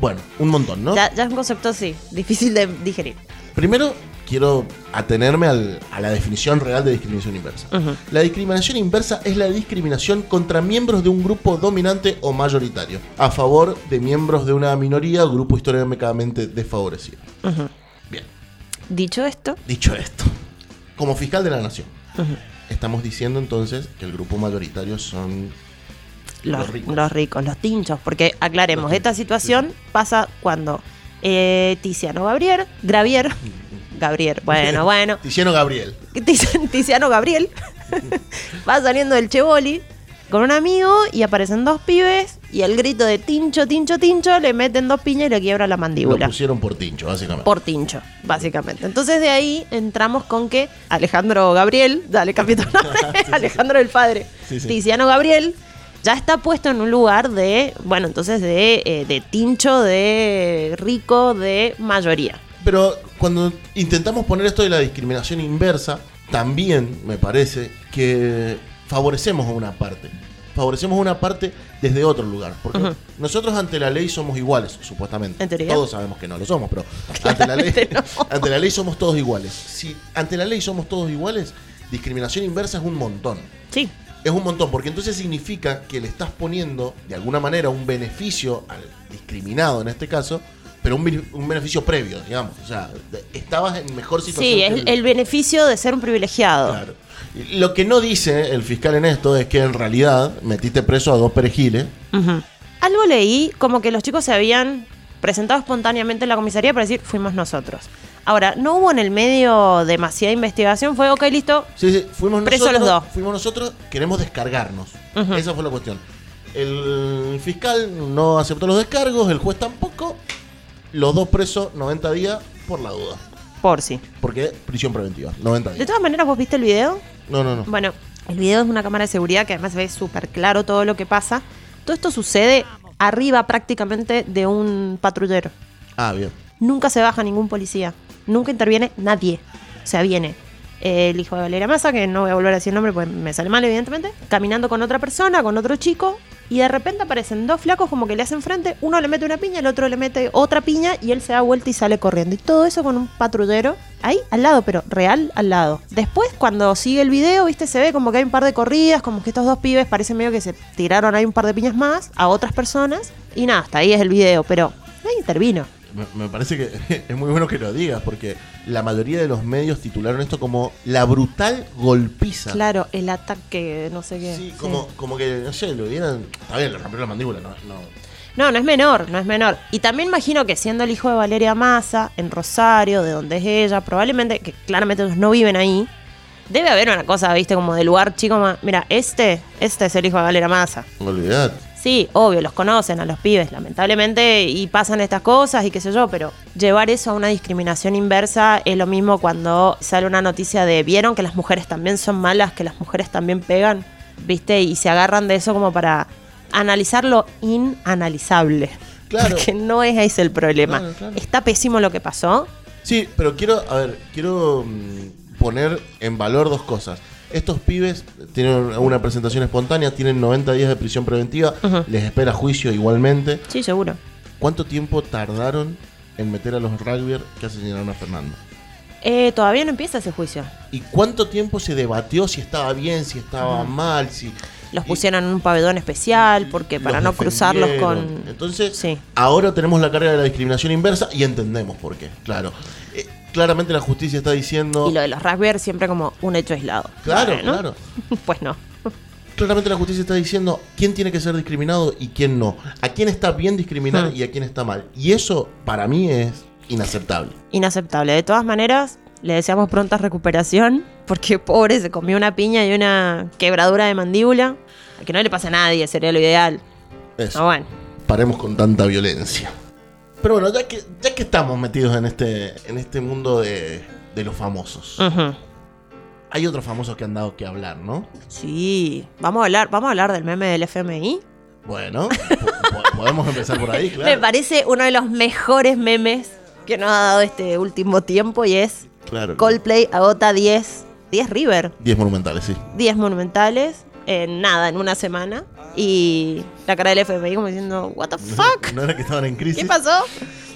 Bueno, un montón, ¿no? ya, ya es un concepto sí, difícil de digerir. Primero, quiero atenerme al- a la definición real de discriminación inversa. La discriminación inversa es la discriminación contra miembros de un grupo dominante o mayoritario, a favor de miembros de una minoría o grupo históricamente desfavorecido. Bien, Dicho esto, dicho esto, como fiscal de la nación, estamos diciendo entonces que el grupo mayoritario son los, Los ricos. los ricos, los tinchos, porque aclaremos, esta situación pasa cuando eh, Tiziano Gabriel, Gravier, Gabriel, bueno, bueno, Tiziano Gabriel. Tiz- Tiziano Gabriel va saliendo del Chevoli con un amigo y aparecen dos pibes y el grito de tincho, tincho, tincho le meten dos piñas y le quiebra la Lo mandíbula. pusieron por tincho, básicamente. Por tincho, básicamente. Entonces de ahí entramos con que Alejandro Gabriel, dale tu nombre, Alejandro el padre, Sí, sí. Tiziano Gabriel, ya está puesto en un lugar de, bueno, entonces de, eh, de tincho, de rico, de mayoría. Pero cuando intentamos poner esto de la discriminación inversa, también me parece que favorecemos a una parte. Favorecemos a una parte desde otro lugar. Porque nosotros ante la ley somos iguales, supuestamente. En teoría. Todos sabemos que no lo somos, pero ante la, ley, ante la ley somos todos iguales. Si ante la ley somos todos iguales, discriminación inversa es un montón. Sí. Es un montón, porque entonces significa que le estás poniendo, de alguna manera, un beneficio al discriminado en este caso, pero un, bene- un beneficio previo, digamos. O sea, estabas en mejor situación. Sí, que el, el beneficio de ser un privilegiado. Claro. Lo que no dice el fiscal en esto es que en realidad metiste preso a dos perejiles. Algo leí como que los chicos se habían presentado espontáneamente en la comisaría para decir fuimos nosotros. Ahora, no hubo en el medio demasiada investigación, fue ok, listo. Sí, sí, fuimos Preso nosotros. los dos. Fuimos nosotros, queremos descargarnos. Esa fue la cuestión. El fiscal no aceptó los descargos, el juez tampoco. Los dos presos 90 días por la duda. Por sí. Porque prisión preventiva, 90 De días. todas maneras, ¿vos viste el video? No, no, no. Bueno, el video es una cámara de seguridad que además se ve súper claro todo lo que pasa. Todo esto sucede arriba prácticamente de un patrullero. Ah, bien. Nunca se baja ningún policía. Nunca interviene nadie. O sea, viene el hijo de Valeria Massa, que no voy a volver a decir el nombre porque me sale mal, evidentemente, caminando con otra persona, con otro chico, y de repente aparecen dos flacos como que le hacen frente, uno le mete una piña, el otro le mete otra piña, y él se da vuelta y sale corriendo. Y todo eso con un patrullero ahí al lado, pero real al lado. Después, cuando sigue el video, viste, se ve como que hay un par de corridas, como que estos dos pibes parece medio que se tiraron ahí un par de piñas más a otras personas, y nada, hasta ahí es el video, pero nadie intervino. Me, parece que es muy bueno que lo digas, porque la mayoría de los medios titularon esto como la brutal golpiza. Claro, el ataque, no sé qué. Sí, sí. como, como que, no sé, lo hubieran. Está bien, le rompió la mandíbula, no. no. No, no es menor, no es menor. Y también imagino que siendo el hijo de Valeria Massa, en Rosario, de donde es ella, probablemente, que claramente ellos no viven ahí, debe haber una cosa, viste, como de lugar chico más. Mira, este, este es el hijo de Valeria Massa. Olvidad. Sí, obvio, los conocen a los pibes, lamentablemente, y pasan estas cosas y qué sé yo, pero llevar eso a una discriminación inversa es lo mismo cuando sale una noticia de vieron que las mujeres también son malas, que las mujeres también pegan, ¿viste? Y se agarran de eso como para analizar lo inanalizable. Claro. Porque no es ese el problema. Claro, claro. Está pésimo lo que pasó. Sí, pero quiero, a ver, quiero mm, poner en valor dos cosas. Estos pibes tienen una presentación espontánea, tienen 90 días de prisión preventiva, les espera juicio igualmente. Sí, seguro. ¿Cuánto tiempo tardaron en meter a los rugbyers que asesinaron a Fernando? Eh, todavía no empieza ese juicio. ¿Y cuánto tiempo se debatió si estaba bien, si estaba mal, si Los pusieron en un pabellón especial porque para no cruzarlos con... Entonces, Sí. ahora tenemos la carga de la discriminación inversa y entendemos por qué, claro. Eh, claramente la justicia está diciendo... Y lo de los raspberries siempre como un hecho aislado. Claro, claro. Pues no. Claramente la justicia está diciendo quién tiene que ser discriminado y quién no. A quién está bien discriminar Hmm. y a quién está mal. Y eso para mí es inaceptable. Inaceptable. De todas maneras, le deseamos pronta recuperación porque pobre se comió una piña y una quebradura de mandíbula. A que no le pase a nadie, sería lo ideal. Eso. Ah, bueno. Paremos con tanta violencia. Pero bueno, ya que, ya que estamos metidos en este, en este mundo de, de los famosos, hay otros famosos que han dado que hablar, ¿no? Sí. Vamos a hablar, vamos a hablar del meme del FMI. Bueno, po- po- podemos empezar por ahí, Me claro. parece uno de los mejores memes que nos ha dado este último tiempo y es Claro. Coldplay agota 10, 10 River, 10 monumentales, sí. 10 monumentales en nada, en una semana. Y la cara del FMI como diciendo, what the fuck, ¿No era que estaban en crisis? ¿qué pasó?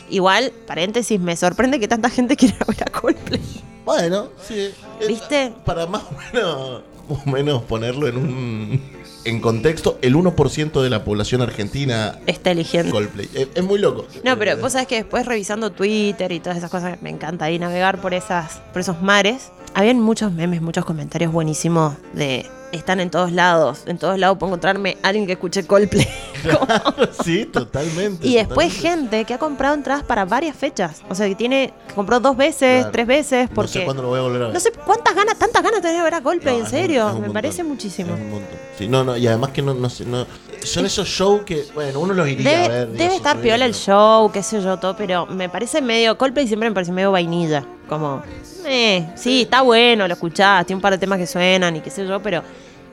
Igual, paréntesis, me sorprende que tanta gente quiera ver a Coldplay. Bueno, sí. eh, ¿Viste? Para más o menos, o menos ponerlo en un en contexto, el 1% de la población argentina Está eligiendo. Coldplay. Es, es muy loco. No, pero vos sabés que después revisando Twitter y todas esas cosas, me encanta ahí navegar por esas, por esos mares. Habían muchos memes, muchos comentarios buenísimos de están en todos lados. En todos lados puedo encontrarme alguien que escuche Coldplay. sí, totalmente. Y después totalmente. gente que ha comprado entradas para varias fechas. O sea, que tiene, que compró dos veces, Claro. tres veces, No porque... sé cuándo lo voy a volver a ver. No sé cuántas ganas, tantas ganas tenés de ver a Coldplay, No, en serio. Me montón. parece muchísimo. Es un montón. Sí, no, no, y además que no, no sé, no, son esos shows que, bueno, uno los iría Debe, a ver. debe estar piola el show, qué sé yo, todo, pero me parece medio. Coldplay siempre me parece medio vainilla. Como, eh, sí, está bueno, lo escuchás, tiene un par de temas que suenan y qué sé yo, pero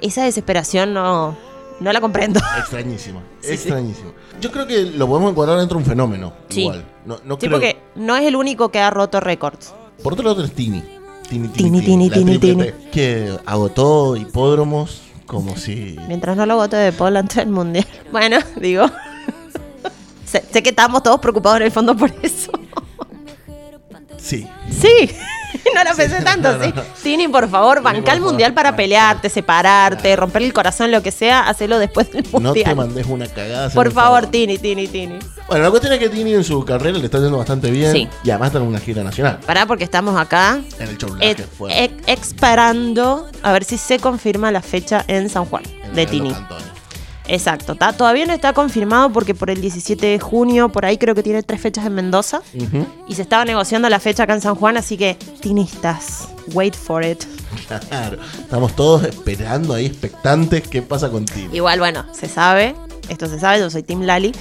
esa desesperación no, no la comprendo. Extrañísimo, Sí, sí. extrañísimo. Yo creo que lo podemos encuadrar dentro de un fenómeno. Sí. Igual. No, no Sí, creo- porque no es el único que ha roto récords. Por otro lado es Tini. Tini, Tini, Tini, Tini, Tini. Que agotó hipódromos como si... Mientras no lo vote de Paul antes del mundial. Bueno, digo. sé, sé que estábamos todos preocupados en el fondo por eso. Sí. Sí. No lo pensé tanto, no, no, sí. no. Tini, por favor, banca el mundial para pelearte, separarte, romperle el corazón, lo que sea, hacelo después del No mundial. te mandes una cagada. por favor, Tini, Tini, Tini. Bueno, la cuestión es que Tini en su carrera le está yendo bastante bien. Sí. Y además está en una gira nacional. Pará, porque estamos acá En el show esperando a ver si se confirma la fecha en San Juan de Tini. Exacto, todavía no está confirmado porque por el 17 de junio, por ahí creo que tiene tres fechas en Mendoza. Y se estaba negociando la fecha acá en San Juan, así que tinistas, wait for it. Claro. Estamos todos esperando ahí, expectantes, qué pasa con Tini. Igual, bueno, se sabe, esto se sabe, yo soy Team Lali.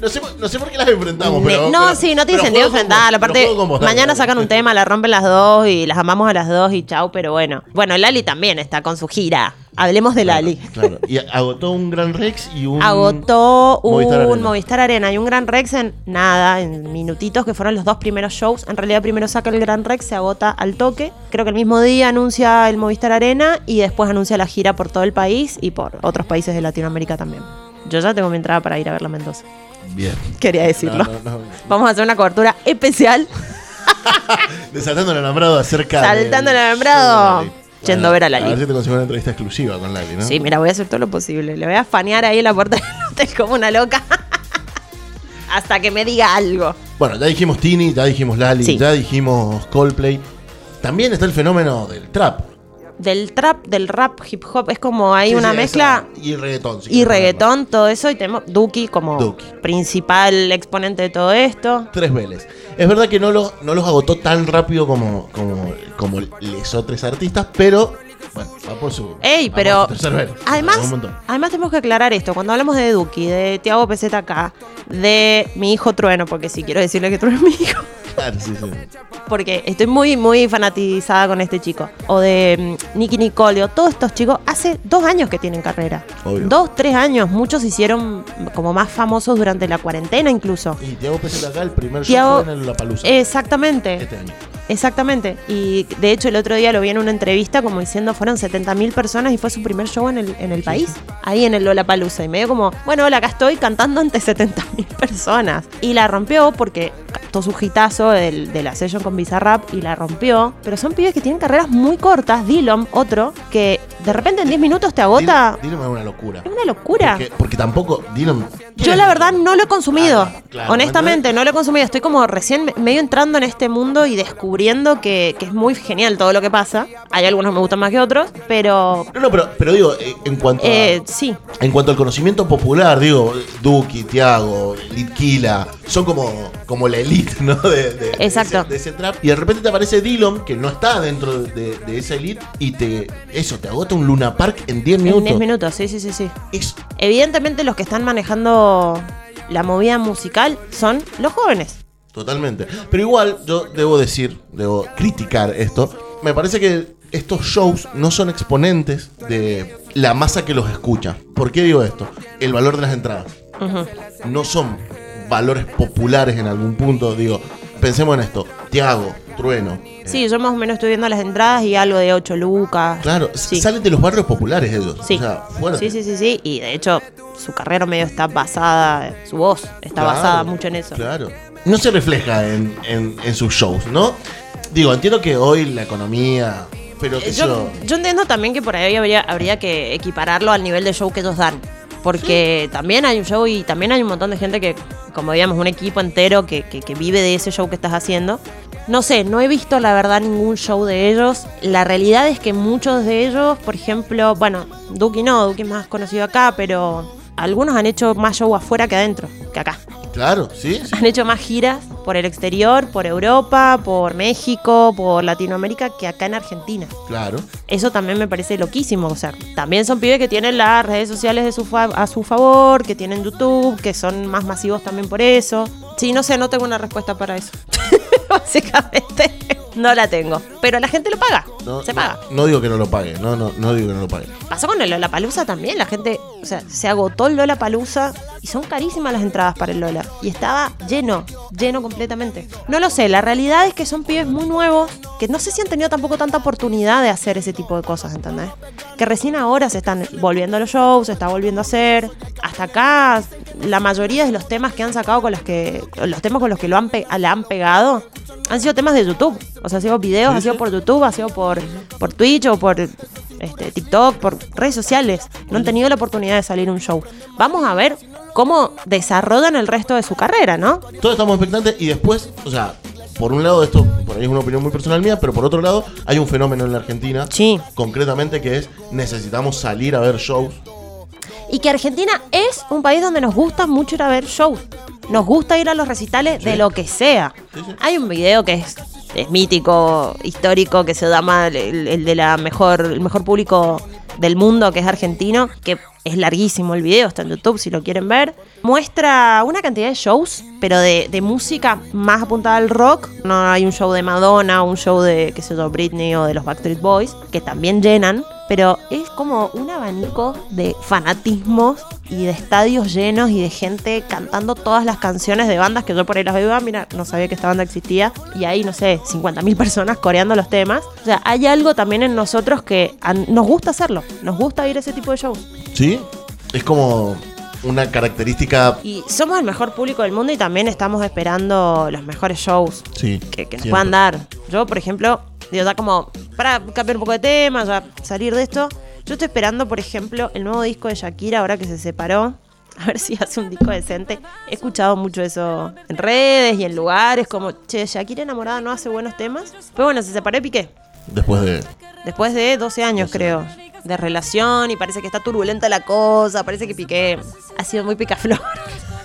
No sé, no sé por qué las enfrentamos, pero... no, pero- sí, no tiene sentido pero Aparte, mañana sacan un tema, la rompen las dos y las amamos a las dos y chau, pero bueno. Bueno, Lali también está con su gira. Hablemos de Lali. Claro, y agotó un Gran Rex y un... Agotó un Movistar Movistar Arena. Y un Gran Rex en nada, en minutitos, que fueron los dos primeros shows. En realidad, primero saca el Gran Rex, se agota al toque. Creo que el mismo día anuncia el Movistar Arena y después anuncia la gira por todo el país y por otros países de Latinoamérica también. Yo ya tengo mi entrada para ir a ver la Mendoza. Bien. Quería decirlo. No, no, no. Vamos a hacer una cobertura especial, Desatando el alambrado acerca saltando el alambrado, Lali. yendo a ver a A ver Lali. si te consigo una entrevista exclusiva con Lali, ¿no? Sí, mira, voy a hacer todo lo posible. Le voy a fanear ahí en la puerta del hotel como una loca. Hasta que me diga algo. Bueno, ya dijimos Tini, ya dijimos Lali, Sí. ya dijimos Coldplay. También está el fenómeno del trap. Del trap, del rap, hip hop, es como hay Sí, una sí, mezcla. esa- Y reggaetón, sí. y reggaetón, todo eso. Y tenemos Duki como Duki. principal exponente de todo esto. Tres Vélez. Es verdad que no, lo- no los agotó tan rápido como, como, como les otros artistas, pero bueno, va por su. Ey, pero además, además tenemos que aclarar esto. Cuando hablamos de Duki, de Tiago PZK, de mi hijo Trueno, porque sí quiero decirle que Trueno es mi hijo. Claro, sí, sí. porque estoy muy, muy fanatizada con este chico. O de mm, Nicky Nicole, o todos estos chicos, hace dos años que tienen carrera. Obvio. Dos, tres años. Muchos se hicieron como más famosos durante la cuarentena incluso. Y Tiago Peseta acá, el primer Tiago- show en el Lollapalooza. Exactamente. Este año. Exactamente. Y de hecho el otro día lo vi en una entrevista como diciendo fueron 70.000 personas y fue su primer show en el, en el país. Ahí en el Lollapalooza. Y medio como, bueno, hola, acá estoy cantando ante 70.000 personas. Y la rompió porque cantó su hitazo del- de la session con Bizarrap y la rompió. Pero son pibes que tienen carreras muy cortas. Dillon, otro, que de repente en 10 minutos te agota. Dylan es una locura. Es una locura. Porque, porque tampoco Dylan. Yo la verdad no lo he consumido. Ah, claro, Honestamente, no lo he consumido. Estoy como recién me- medio entrando en este mundo y descubriendo que, que es muy genial todo lo que pasa. Hay algunos que me gustan más que otros, pero No, no, pero, pero digo, eh, en cuanto a- eh, sí. En cuanto al conocimiento popular, digo, Duki, Tiago, Litquila, son como, como la elite, ¿no? De, de- de Exacto. ese, de ese trap. Y de repente te aparece Dillon, que no está dentro de, de esa elite, y te eso, te agota un Luna Park en 10 En minutos. 10 minutos, sí, sí, sí, sí. Evidentemente los que están manejando la movida musical son los jóvenes. Totalmente. Pero igual, yo debo decir, debo criticar esto. Me parece que estos shows no son exponentes de la masa que los escucha. ¿Por qué digo esto? El valor de las entradas. No son valores populares en algún punto. Digo, pensemos en esto. Tiago, Trueno. Sí, yo más o menos estoy viendo las entradas y algo de 8 lucas. Claro, Sí. salen de los barrios populares ellos. Sí. O sea. Sí, sí, sí, sí. Y de hecho, su carrera medio está basada, su voz está Claro, basada mucho en eso. Claro. No se refleja en, en- en sus shows, ¿no? Digo, entiendo que hoy la economía. Pero Yo, yo. yo entiendo también que por ahí habría, habría que equipararlo al nivel de show que ellos dan. Porque también hay un show y también hay un montón de gente que, como digamos, un equipo entero que, que- que vive de ese show que estás haciendo. No sé, no he visto la verdad ningún show de ellos. La realidad es que muchos de ellos, por ejemplo, bueno, Duki no, Duki es más conocido acá, pero algunos han hecho más show afuera que adentro, que acá. Claro, sí, sí. Han hecho más giras por el exterior, por Europa, por México, por Latinoamérica que acá en Argentina. Claro. Eso también me parece loquísimo. O sea, también son pibes que tienen las redes sociales de su fa- a su favor, que tienen YouTube, que son más masivos también por eso. Sí, no sé, no tengo una respuesta para eso. Básicamente, no la tengo. Pero la gente lo paga. No, se paga. No digo que no lo pague, no, no, no digo que no lo pague. Pasó con el Lola Palusa también. La gente, o sea, se agotó el Lola Palusa y son carísimas las entradas para el Lola. Y estaba lleno, lleno completamente. No lo sé, la realidad es que son pibes muy nuevos que no sé si han tenido tampoco tanta oportunidad de hacer ese tipo de cosas, ¿entendés? Que recién ahora se están volviendo a los shows, se está volviendo a hacer. Hasta acá, la mayoría de los temas que han sacado con los que. Los temas con los que lo han le han pegado han sido temas de YouTube. O sea, han sido videos, han sido por YouTube, ha sido por, por Twitch o por este, TikTok, por redes sociales. No han tenido la oportunidad de salir un show. Vamos a ver cómo desarrollan el resto de su carrera, ¿no? Todos estamos expectantes y después, o sea, por un lado esto, por ahí es una opinión muy personal mía, pero por otro lado hay un fenómeno en la Argentina, concretamente que es necesitamos salir a ver shows. Y que Argentina es un país donde nos gusta mucho ir a ver shows. Nos gusta ir a los recitales de lo que sea. Hay un video que es, es mítico, histórico, que se el, el de la mejor, el mejor público del mundo, que es argentino, que es larguísimo el video, está en YouTube si lo quieren ver. Muestra una cantidad de shows, pero de, de música más apuntada al rock. No hay un show de Madonna, un show de, qué sé yo, Britney o de los Backstreet Boys, que también llenan. Pero es como un abanico de fanatismos y de estadios llenos y de gente cantando todas las canciones de bandas que yo por ahí las veo, ah, mira, no sabía que esta banda existía. Y ahí, no sé, 50.000 personas coreando los temas. O sea, hay algo también en nosotros que nos gusta hacerlo. Nos gusta ir a ese tipo de shows. ¿Sí? Es como una característica. Y somos el mejor público del mundo y también estamos esperando los mejores shows Sí. que, que nos puedan dar. Yo, por ejemplo, digo, ya como para cambiar un poco de tema, ya salir de esto. Yo estoy esperando, por ejemplo, el nuevo disco de Shakira ahora que se separó. A ver si hace un disco decente. He escuchado mucho eso en redes y en lugares, como, che, Shakira enamorada no hace buenos temas. Pero bueno, se separó y Piqué. Después de. Después de 12 años, creo, de relación y parece que está turbulenta la cosa. Parece que Piqué ha sido muy picaflor.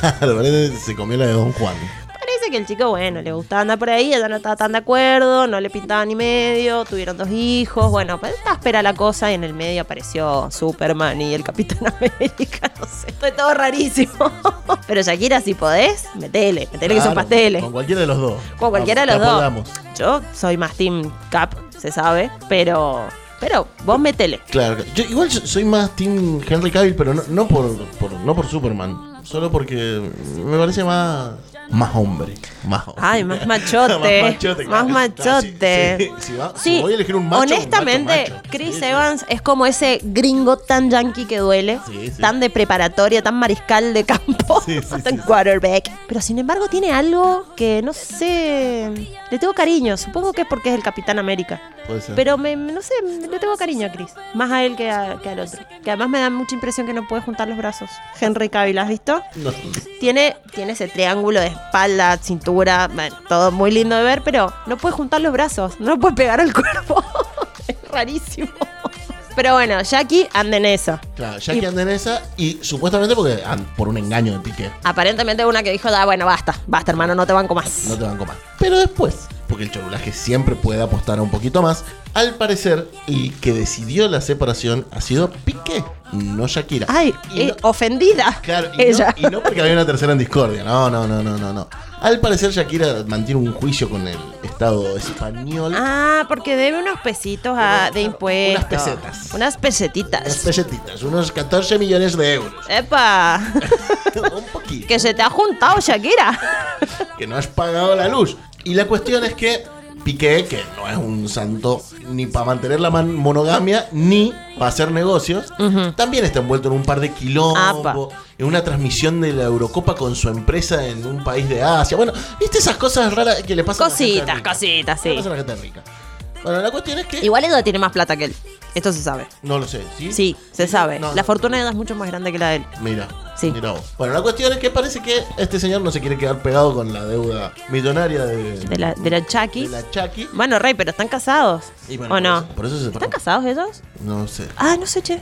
Se comió la de Don Juan. Parece que el chico, bueno, le gustaba andar por ahí, ella no estaba tan de acuerdo, no le pintaba ni medio, tuvieron dos hijos, bueno, pues está espera la cosa y en el medio apareció Superman y el Capitán América, no sé, fue todo rarísimo. Pero Shakira, si podés, metele, metele que son Claro, pasteles. Con cualquiera de los dos. Con cualquiera de los dos. Yo soy más Team Cap, se sabe, pero, pero vos metele. Claro, claro. yo igual so- soy más Team Henry Cavill, pero no, no por, por- no por Superman. Solo porque me parece más. Más hombre. Más hombre. Ay, más machote. Más machote, Más machote. Sí, si va- si Sí, voy a elegir un macho, un honestamente, macho, macho. Chris Evans es como ese gringo tan yankee que duele, tan de preparatoria, tan mariscal de campo, tan quarterback. Pero sin embargo tiene algo que no sé, le tengo cariño. Supongo que es porque es el Capitán América. Puede ser. Pero me, no sé, le tengo cariño a Chris. Más a él que, a- que al otro. Que además me da mucha impresión que no puede juntar los brazos. Henry Cavill, ¿has visto? No. Tiene, tiene ese triángulo de espalda, cintura, bueno, todo muy lindo de ver, pero no puede juntar los brazos, no lo puede pegar al cuerpo. es rarísimo. Pero bueno, Jackie anda en eso. Claro, Jackie anda en esa y supuestamente porque por un engaño de Piqué. Aparentemente una que dijo, ah, bueno, basta, basta, hermano, no te banco más. No te van a comer. Pero después, porque el chorulaje siempre puede apostar a un poquito más, al parecer, el que decidió la separación ha sido Piqué, no Shakira. Ay, eh, ofendida. Claro, y ella. no, y no porque había una tercera en discordia. No, no, no, no, no, no. Al parecer Shakira mantiene un juicio con el Estado español. Ah, porque debe unos pesitos a- de impuestos. unas pesetas. Unas pesetitas. Unas pesetitas, unos 14 millones de euros. ¡Epa! Que se te ha juntado, Shakira. que no has pagado la luz. Y la cuestión es que Piqué, que no es un santo ni para mantener la man- monogamia, ni para hacer negocios, también está envuelto en un par de quilombos, en una transmisión de la Eurocopa con su empresa en un país de Asia. Bueno, ¿viste esas cosas raras que le pasan a la gente Cositas, rica? cositas, Le sí. pasan a la gente rica. Bueno, la cuestión es que. Igual Eda tiene más plata que él. Esto se sabe. No lo sé, ¿sí? Sí, se sabe. No, la no. fortuna de Eda es mucho más grande que la de él. Mira. Sí. Mira vos. Bueno, la cuestión es que parece que este señor no se quiere quedar pegado con la deuda millonaria de, De la, de la Chucky. de la Chucky. Bueno, Rey, pero están casados. Y bueno, ¿O por no? eso- por eso se ¿Están casados ellos? No sé. Ah, no sé, che.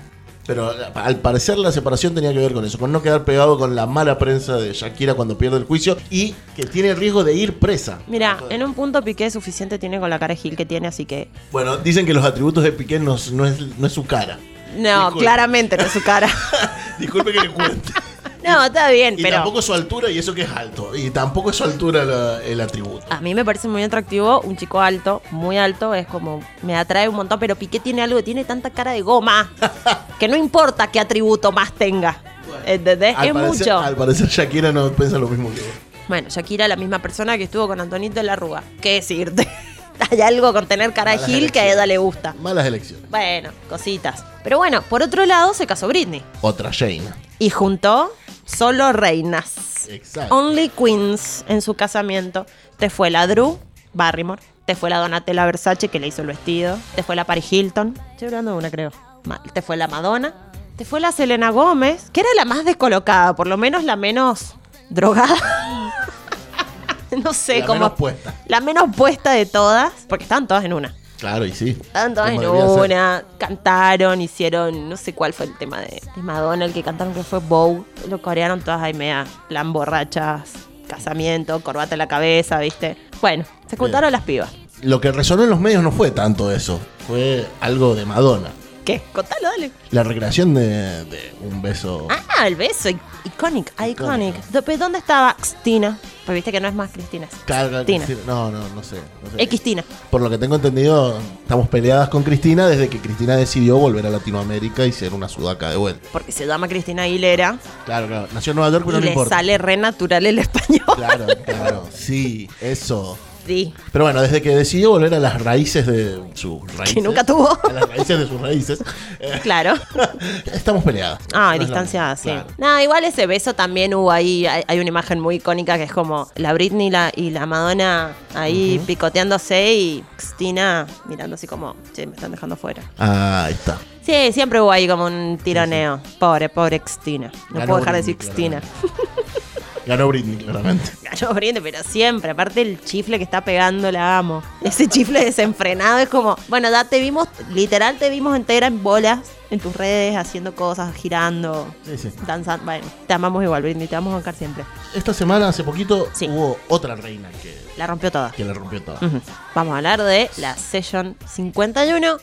Pero al parecer la separación tenía que ver con eso, con no quedar pegado con la mala prensa de Shakira cuando pierde el juicio y que tiene el riesgo de ir presa. Mira, en un punto Piqué suficiente tiene con la cara de Gil que tiene, así que. Bueno, dicen que los atributos de Piqué no, no es, no es su cara. No, Disculpe. claramente no es su cara. Disculpe que le cuente. no, está bien, Y pero. tampoco es su altura y eso que es alto. Y tampoco es su altura la- el atributo. A mí me parece muy atractivo un chico alto, muy alto, es como, me atrae un montón, pero Piqué tiene algo, tiene tanta cara de goma, que no importa qué atributo más tenga, ¿entendés? Al es parecer, mucho. al parecer Shakira no piensa lo mismo que vos. Bueno, Shakira, la misma persona que estuvo con Antonito en la Rúa, ¿qué decirte? Hay algo con tener cara de Malas Gil que a Eda le gusta. Malas elecciones. Bueno, cositas. Pero bueno, por otro lado se casó Britney Otra Shane. Y juntó solo reinas. Exacto. Only Queens en su casamiento. Te fue la Drew Barrymore. Te fue la Donatella Versace que le hizo el vestido. Te fue la Paris Hilton. Estoy hablando de una, creo. Mal. Te fue la Madonna. Te fue la Selena Gómez, que era la más descolocada, por lo menos la menos drogada. no sé La cómo. menos puesta. La menos puesta de todas, porque estaban todas en una. Claro, y sí. Estaban todas en una, cantaron, hicieron, no sé cuál fue el tema de, de Madonna, el que cantaron que fue Bow. Lo corearon todas ahí media, plan borrachas, casamiento, corbata en la cabeza, ¿viste? Bueno, se juntaron las pibas. Lo que resonó en los medios no fue tanto eso. Fue algo de Madonna. ¿Qué? Contalo, dale. La recreación de, de un beso. Ah, el beso, i- iconic, iconic. Do- ¿Dónde estaba Cristina? Pues viste que no es más Cristina, es Carga- Cristina. No, no, no sé. no sé. Xtina. Por lo que tengo entendido, estamos peleadas con Cristina desde que Cristina decidió volver a Latinoamérica y ser una sudaca de vuelta. Porque se llama Cristina Aguilera Claro, claro. Nació en Nueva York, pero y no le importa. sale re natural el español. Claro, claro. Sí, eso. Sí. Pero bueno, desde que decidió volver a las raíces de sus raíces. Que nunca tuvo. A las raíces de sus raíces. eh, Claro. estamos peleadas. Ah, No es la- distanciada, sí. claro. Nada, igual ese beso también hubo ahí. Hay, hay una imagen muy icónica que es como la Britney y la, y la Madonna ahí picoteándose y Cristina mirando así como, che, me están dejando fuera. Ah, ahí está. Sí, siempre hubo ahí como un tironeo. Pobre, pobre Cristina. No Ganó puedo dejar de decir Cristina. Ganó Britney, claramente. Ganó Britney, pero siempre. Aparte el chifle que está pegando, la amo. Ese chifle desenfrenado es como, bueno, ya te vimos, literal te vimos entera en bolas en tus redes, haciendo cosas, girando, Sí, sí. danzando. Bueno, te amamos igual, Britney, te vamos a bancar siempre. Esta semana, hace poquito, hubo otra reina que, La rompió toda. que la rompió toda. Vamos a hablar de la Session 51.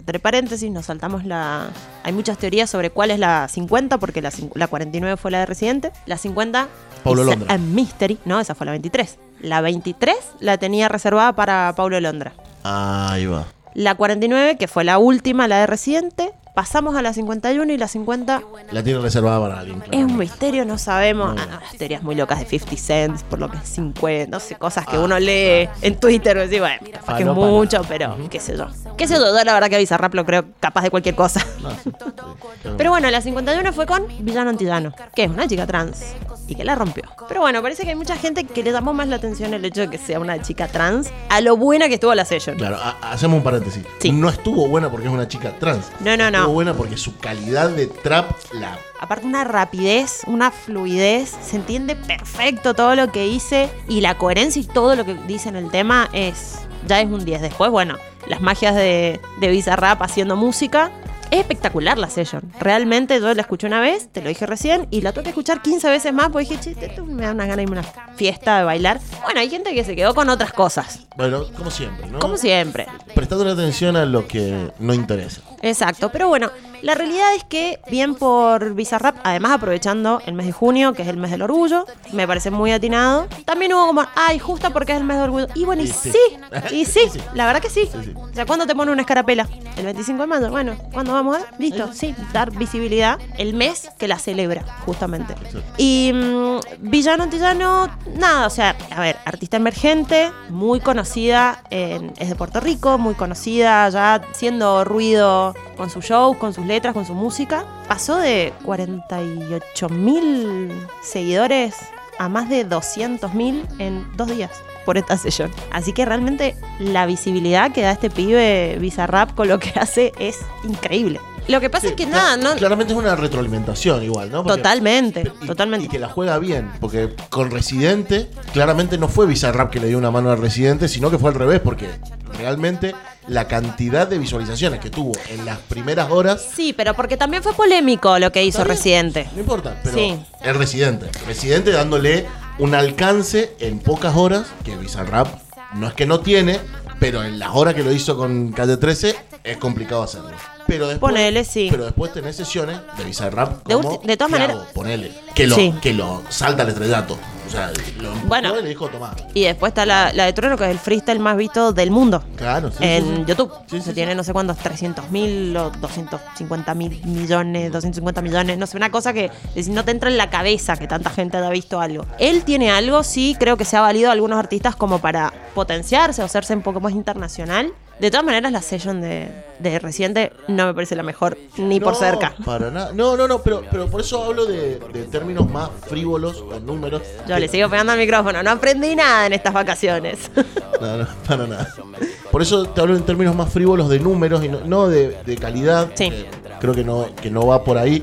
Entre paréntesis, nos saltamos la. Hay muchas teorías sobre cuál es la 50, porque la, cin- la 49 fue la de Residente. La 50. Paulo is Londra. a Mystery. No, esa fue la 23. La 23 la tenía reservada para Paulo Londra. Ahí va. La 49, que fue la última, la de Residente. Pasamos a la 51 y la 50 La tiene reservada para alguien. es un misterio, no sabemos. Ah, no, las teorías muy locas de 50 Cent, por lo que es 50, no sé, cosas que uno lee en Twitter. Y bueno, capaz que es mucho, pero qué sé yo. Qué sé yo, yo la verdad que Bizarrap lo creo capaz de cualquier cosa. Pero bueno, la 51 fue con Villano Antillano, que es una chica trans y que la rompió. Pero bueno, parece que hay mucha gente que le llamó más la atención el hecho de que sea una chica trans a lo buena que estuvo la session. Claro, ha- hacemos un paréntesis. No estuvo buena porque es una chica trans. No, no, no. Buena porque su calidad de trap la. Aparte una rapidez, una fluidez, se entiende perfecto todo lo que hice y la coherencia y todo lo que dice en el tema es ya es un 10. Después, bueno, las magias de, de Bizarrap haciendo música. Es espectacular la session. Realmente yo la escuché una vez, te lo dije recién, y la tuve que escuchar 15 veces más porque dije, che, esto me da unas ganas de irme a una fiesta de bailar. Bueno, hay gente que se quedó con otras cosas. Bueno, como siempre, ¿no? Como siempre. Prestando atención a lo que no interesa. Exacto, pero bueno, la realidad es que bien por Bizarrap, además aprovechando el mes de junio, que es el mes del orgullo, me parece muy atinado. También hubo como, ay, justo porque es el mes del orgullo. Y bueno, y sí, sí. y sí, la verdad que sí. O sea, ¿cuándo te pone una escarapela? El 25 de mayo. Bueno, ¿cuándo vamos a ver? Listo, sí, dar visibilidad. El mes que la celebra, justamente. Y mm, Villano Antillano, nada, o sea, a ver, artista emergente, muy conocida, en- es de Puerto Rico, muy conocida, ya haciendo ruido con sus shows, con sus letras, con su música. Pasó de 48 mil seguidores a más de 200.000 en dos días por esta sesión. Así que realmente la visibilidad que da este pibe Bizarrap con lo que hace es increíble. Lo que pasa es que nada, no. Claramente es una retroalimentación igual, ¿no? Porque- Totalmente, totalmente. Y que la juega bien, porque con Residente, claramente no fue Bizarrap que le dio una mano a Residente, sino que fue al revés, porque realmente la cantidad de visualizaciones que tuvo en las primeras horas, Sí, pero porque también fue polémico lo que hizo Residente. no importa, pero Sí. es Residente. Residente dándole un alcance en pocas horas que Bizarrap no es que no tiene, pero en las horas que lo hizo con Calle 13 es complicado hacerlo. Pero después, Ponele, sí. Pero después tenés sesiones de Bizarrap De como ulti- de todas ¿qué maneras- ponele que lo Sí. que lo salta al estrellato. O sea, lo Bueno. y le dijo, tomá. Y después está la, la de Trueno, que es el freestyle más visto del mundo. Claro, sí, en sí, sí. YouTube. Se tiene no sé cuántos, 300 mil o 250 mil millones, 250 millones, no sé, una cosa que no te entra en la cabeza que tanta gente haya visto algo. Él tiene algo, sí, creo que se ha valido a algunos artistas como para potenciarse o hacerse un poco más internacional. De todas maneras, la session de, de Residente no me parece la mejor, ni por cerca. Para nada. No, no, no, pero, pero por eso hablo de, de términos más frívolos o números. Yo le sigo pegando al micrófono, no aprendí nada en estas vacaciones. No, no, para nada. Por eso te hablo en términos más frívolos de números y no, no de, de calidad. Sí. Eh, creo que no, que no va por ahí.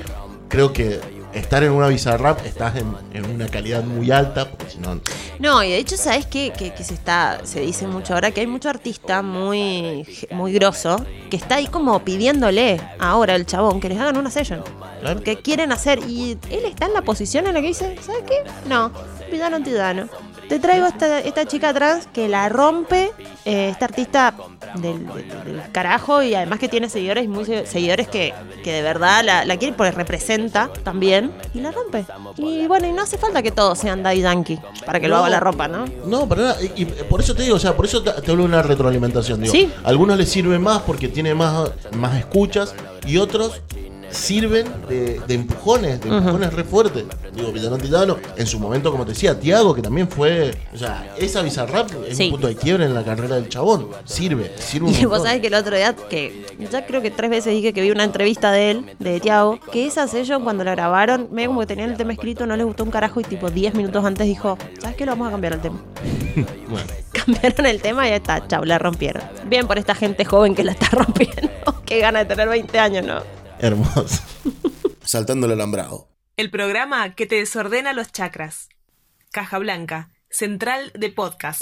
Creo que estar en una Bizarrap estás en, en una calidad muy alta, porque si no. No, y de hecho, ¿sabes qué? Que, que se está, se dice mucho ahora que hay mucho artista muy, muy grosso que está ahí como pidiéndole ahora al chabón que les hagan una session. Claro. Que quieren hacer. Y él está en la posición en la que dice, ¿sabes qué? No, villano antidano. Te traigo esta, esta chica trans que la rompe, eh, esta artista del, del- del carajo y además que tiene seguidores, muy se- seguidores que, que de verdad la, la quieren porque representa también y la rompe. Y bueno, y no hace falta que todos sean Daddy Yankee para que lo haga la ropa, ¿no? No, para nada. Y, y por eso te digo, o sea, por eso te, te hablo de una retroalimentación. Digo, Sí. a algunos les sirve más porque tiene más, más escuchas y otros sirven de, de empujones, de empujones re fuertes. Digo, Villano Antillano, en su momento, como te decía, Tiago, que también fue. O sea, esa Bizarrap es Sí. un punto de quiebre en la carrera del chabón. Sirve, sirve un Y vos sabés que el otro día, que ya creo que tres veces dije que vi una entrevista de él, de Tiago, que esa session cuando la grabaron, medio como que tenían el tema escrito, no les gustó un carajo y tipo 10 minutos antes dijo, ¿sabes qué? Lo vamos a cambiar el tema. Bueno. Cambiaron el tema y ya está, chau, la rompieron. Bien por esta gente joven que la está rompiendo. Qué gana de tener 20 años, ¿no? Hermoso. Saltando el alambrado. El programa que te desordena los chakras. Caja Blanca, central de podcast.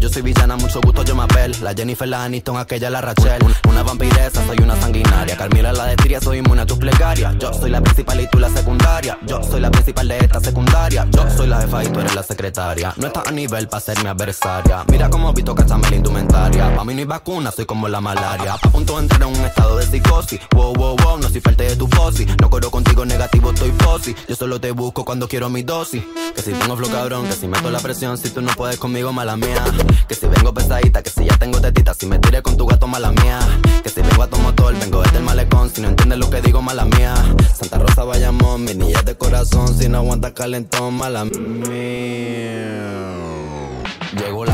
Yo soy villana, mucho gusto yo me apel. La Jennifer, la Aniston, aquella la Rachel. Un- Una vampiresa, soy una sanguinaria. Carmila, la de soy inmune a tus plegarias. Yo soy la principal y tú la secundaria. Yo soy la principal de esta secundaria. Yo soy la jefa y tú eres la secretaria. No estás a nivel para ser mi adversaria. Mira cómo visto cachame la indumentaria. Pa' mí no hay vacuna, soy como la malaria. A punto de entrar en un estado de psicosis. Wow, wow, wow, no soy parte de tu fosi. No corro contigo negativo, estoy fosi. Yo solo te busco cuando quiero mi dosis. Que si tengo flow cabrón, que si meto la presión, si tú no puedes conmigo, mala mía. Que si vengo pesadita, que si ya tengo tetita, si me tiré con tu gato, mala mía. Que si vengo a tu motor, vengo desde el malecón, si no entiendes lo que digo, mala mía. Santa Rosa Bayamón, mi niña de corazón, si no aguanta calentón, mala mía.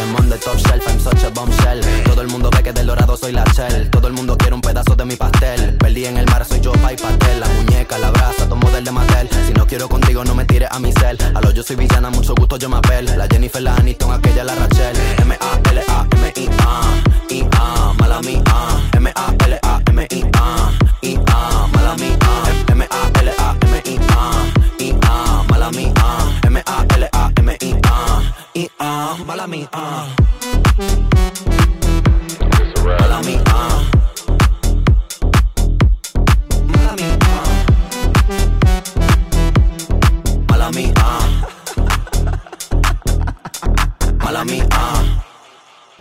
I'm on the top shelf, I'm such a bombshell. Todo el mundo ve que del dorado soy la shell. Todo el mundo quiere un pedazo de mi pastel. Perdí en el mar, soy yo, pa' y pastel. La muñeca, la brasa, tomo del de Mattel. Si no quiero contigo, no me tires a mi cel. A lo yo soy villana, mucho gusto, yo me apel. La Jennifer, la Aniston, aquella, la Rachel. M-A-L-A-M-I-A. I-A, mala mía. M-A-L-A-M-I-A. I-A, M-A-L-A-M-I-A. I-A, mala mía. Mala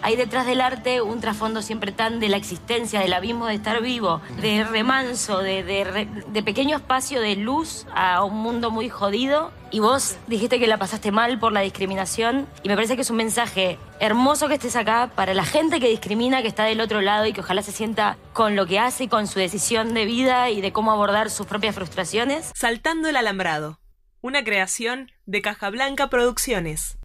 Hay detrás del arte un trasfondo siempre tan de la existencia, del abismo de estar vivo, de remanso, de, de, pequeño espacio de luz a un mundo muy jodido. Y vos dijiste que la pasaste mal por la discriminación y me parece que es un mensaje hermoso que estés acá para la gente que discrimina, que está del otro lado y que ojalá se sienta con lo que hace y con su decisión de vida y de cómo abordar sus propias frustraciones. Saltando el alambrado. Una creación de Caja Blanca Producciones.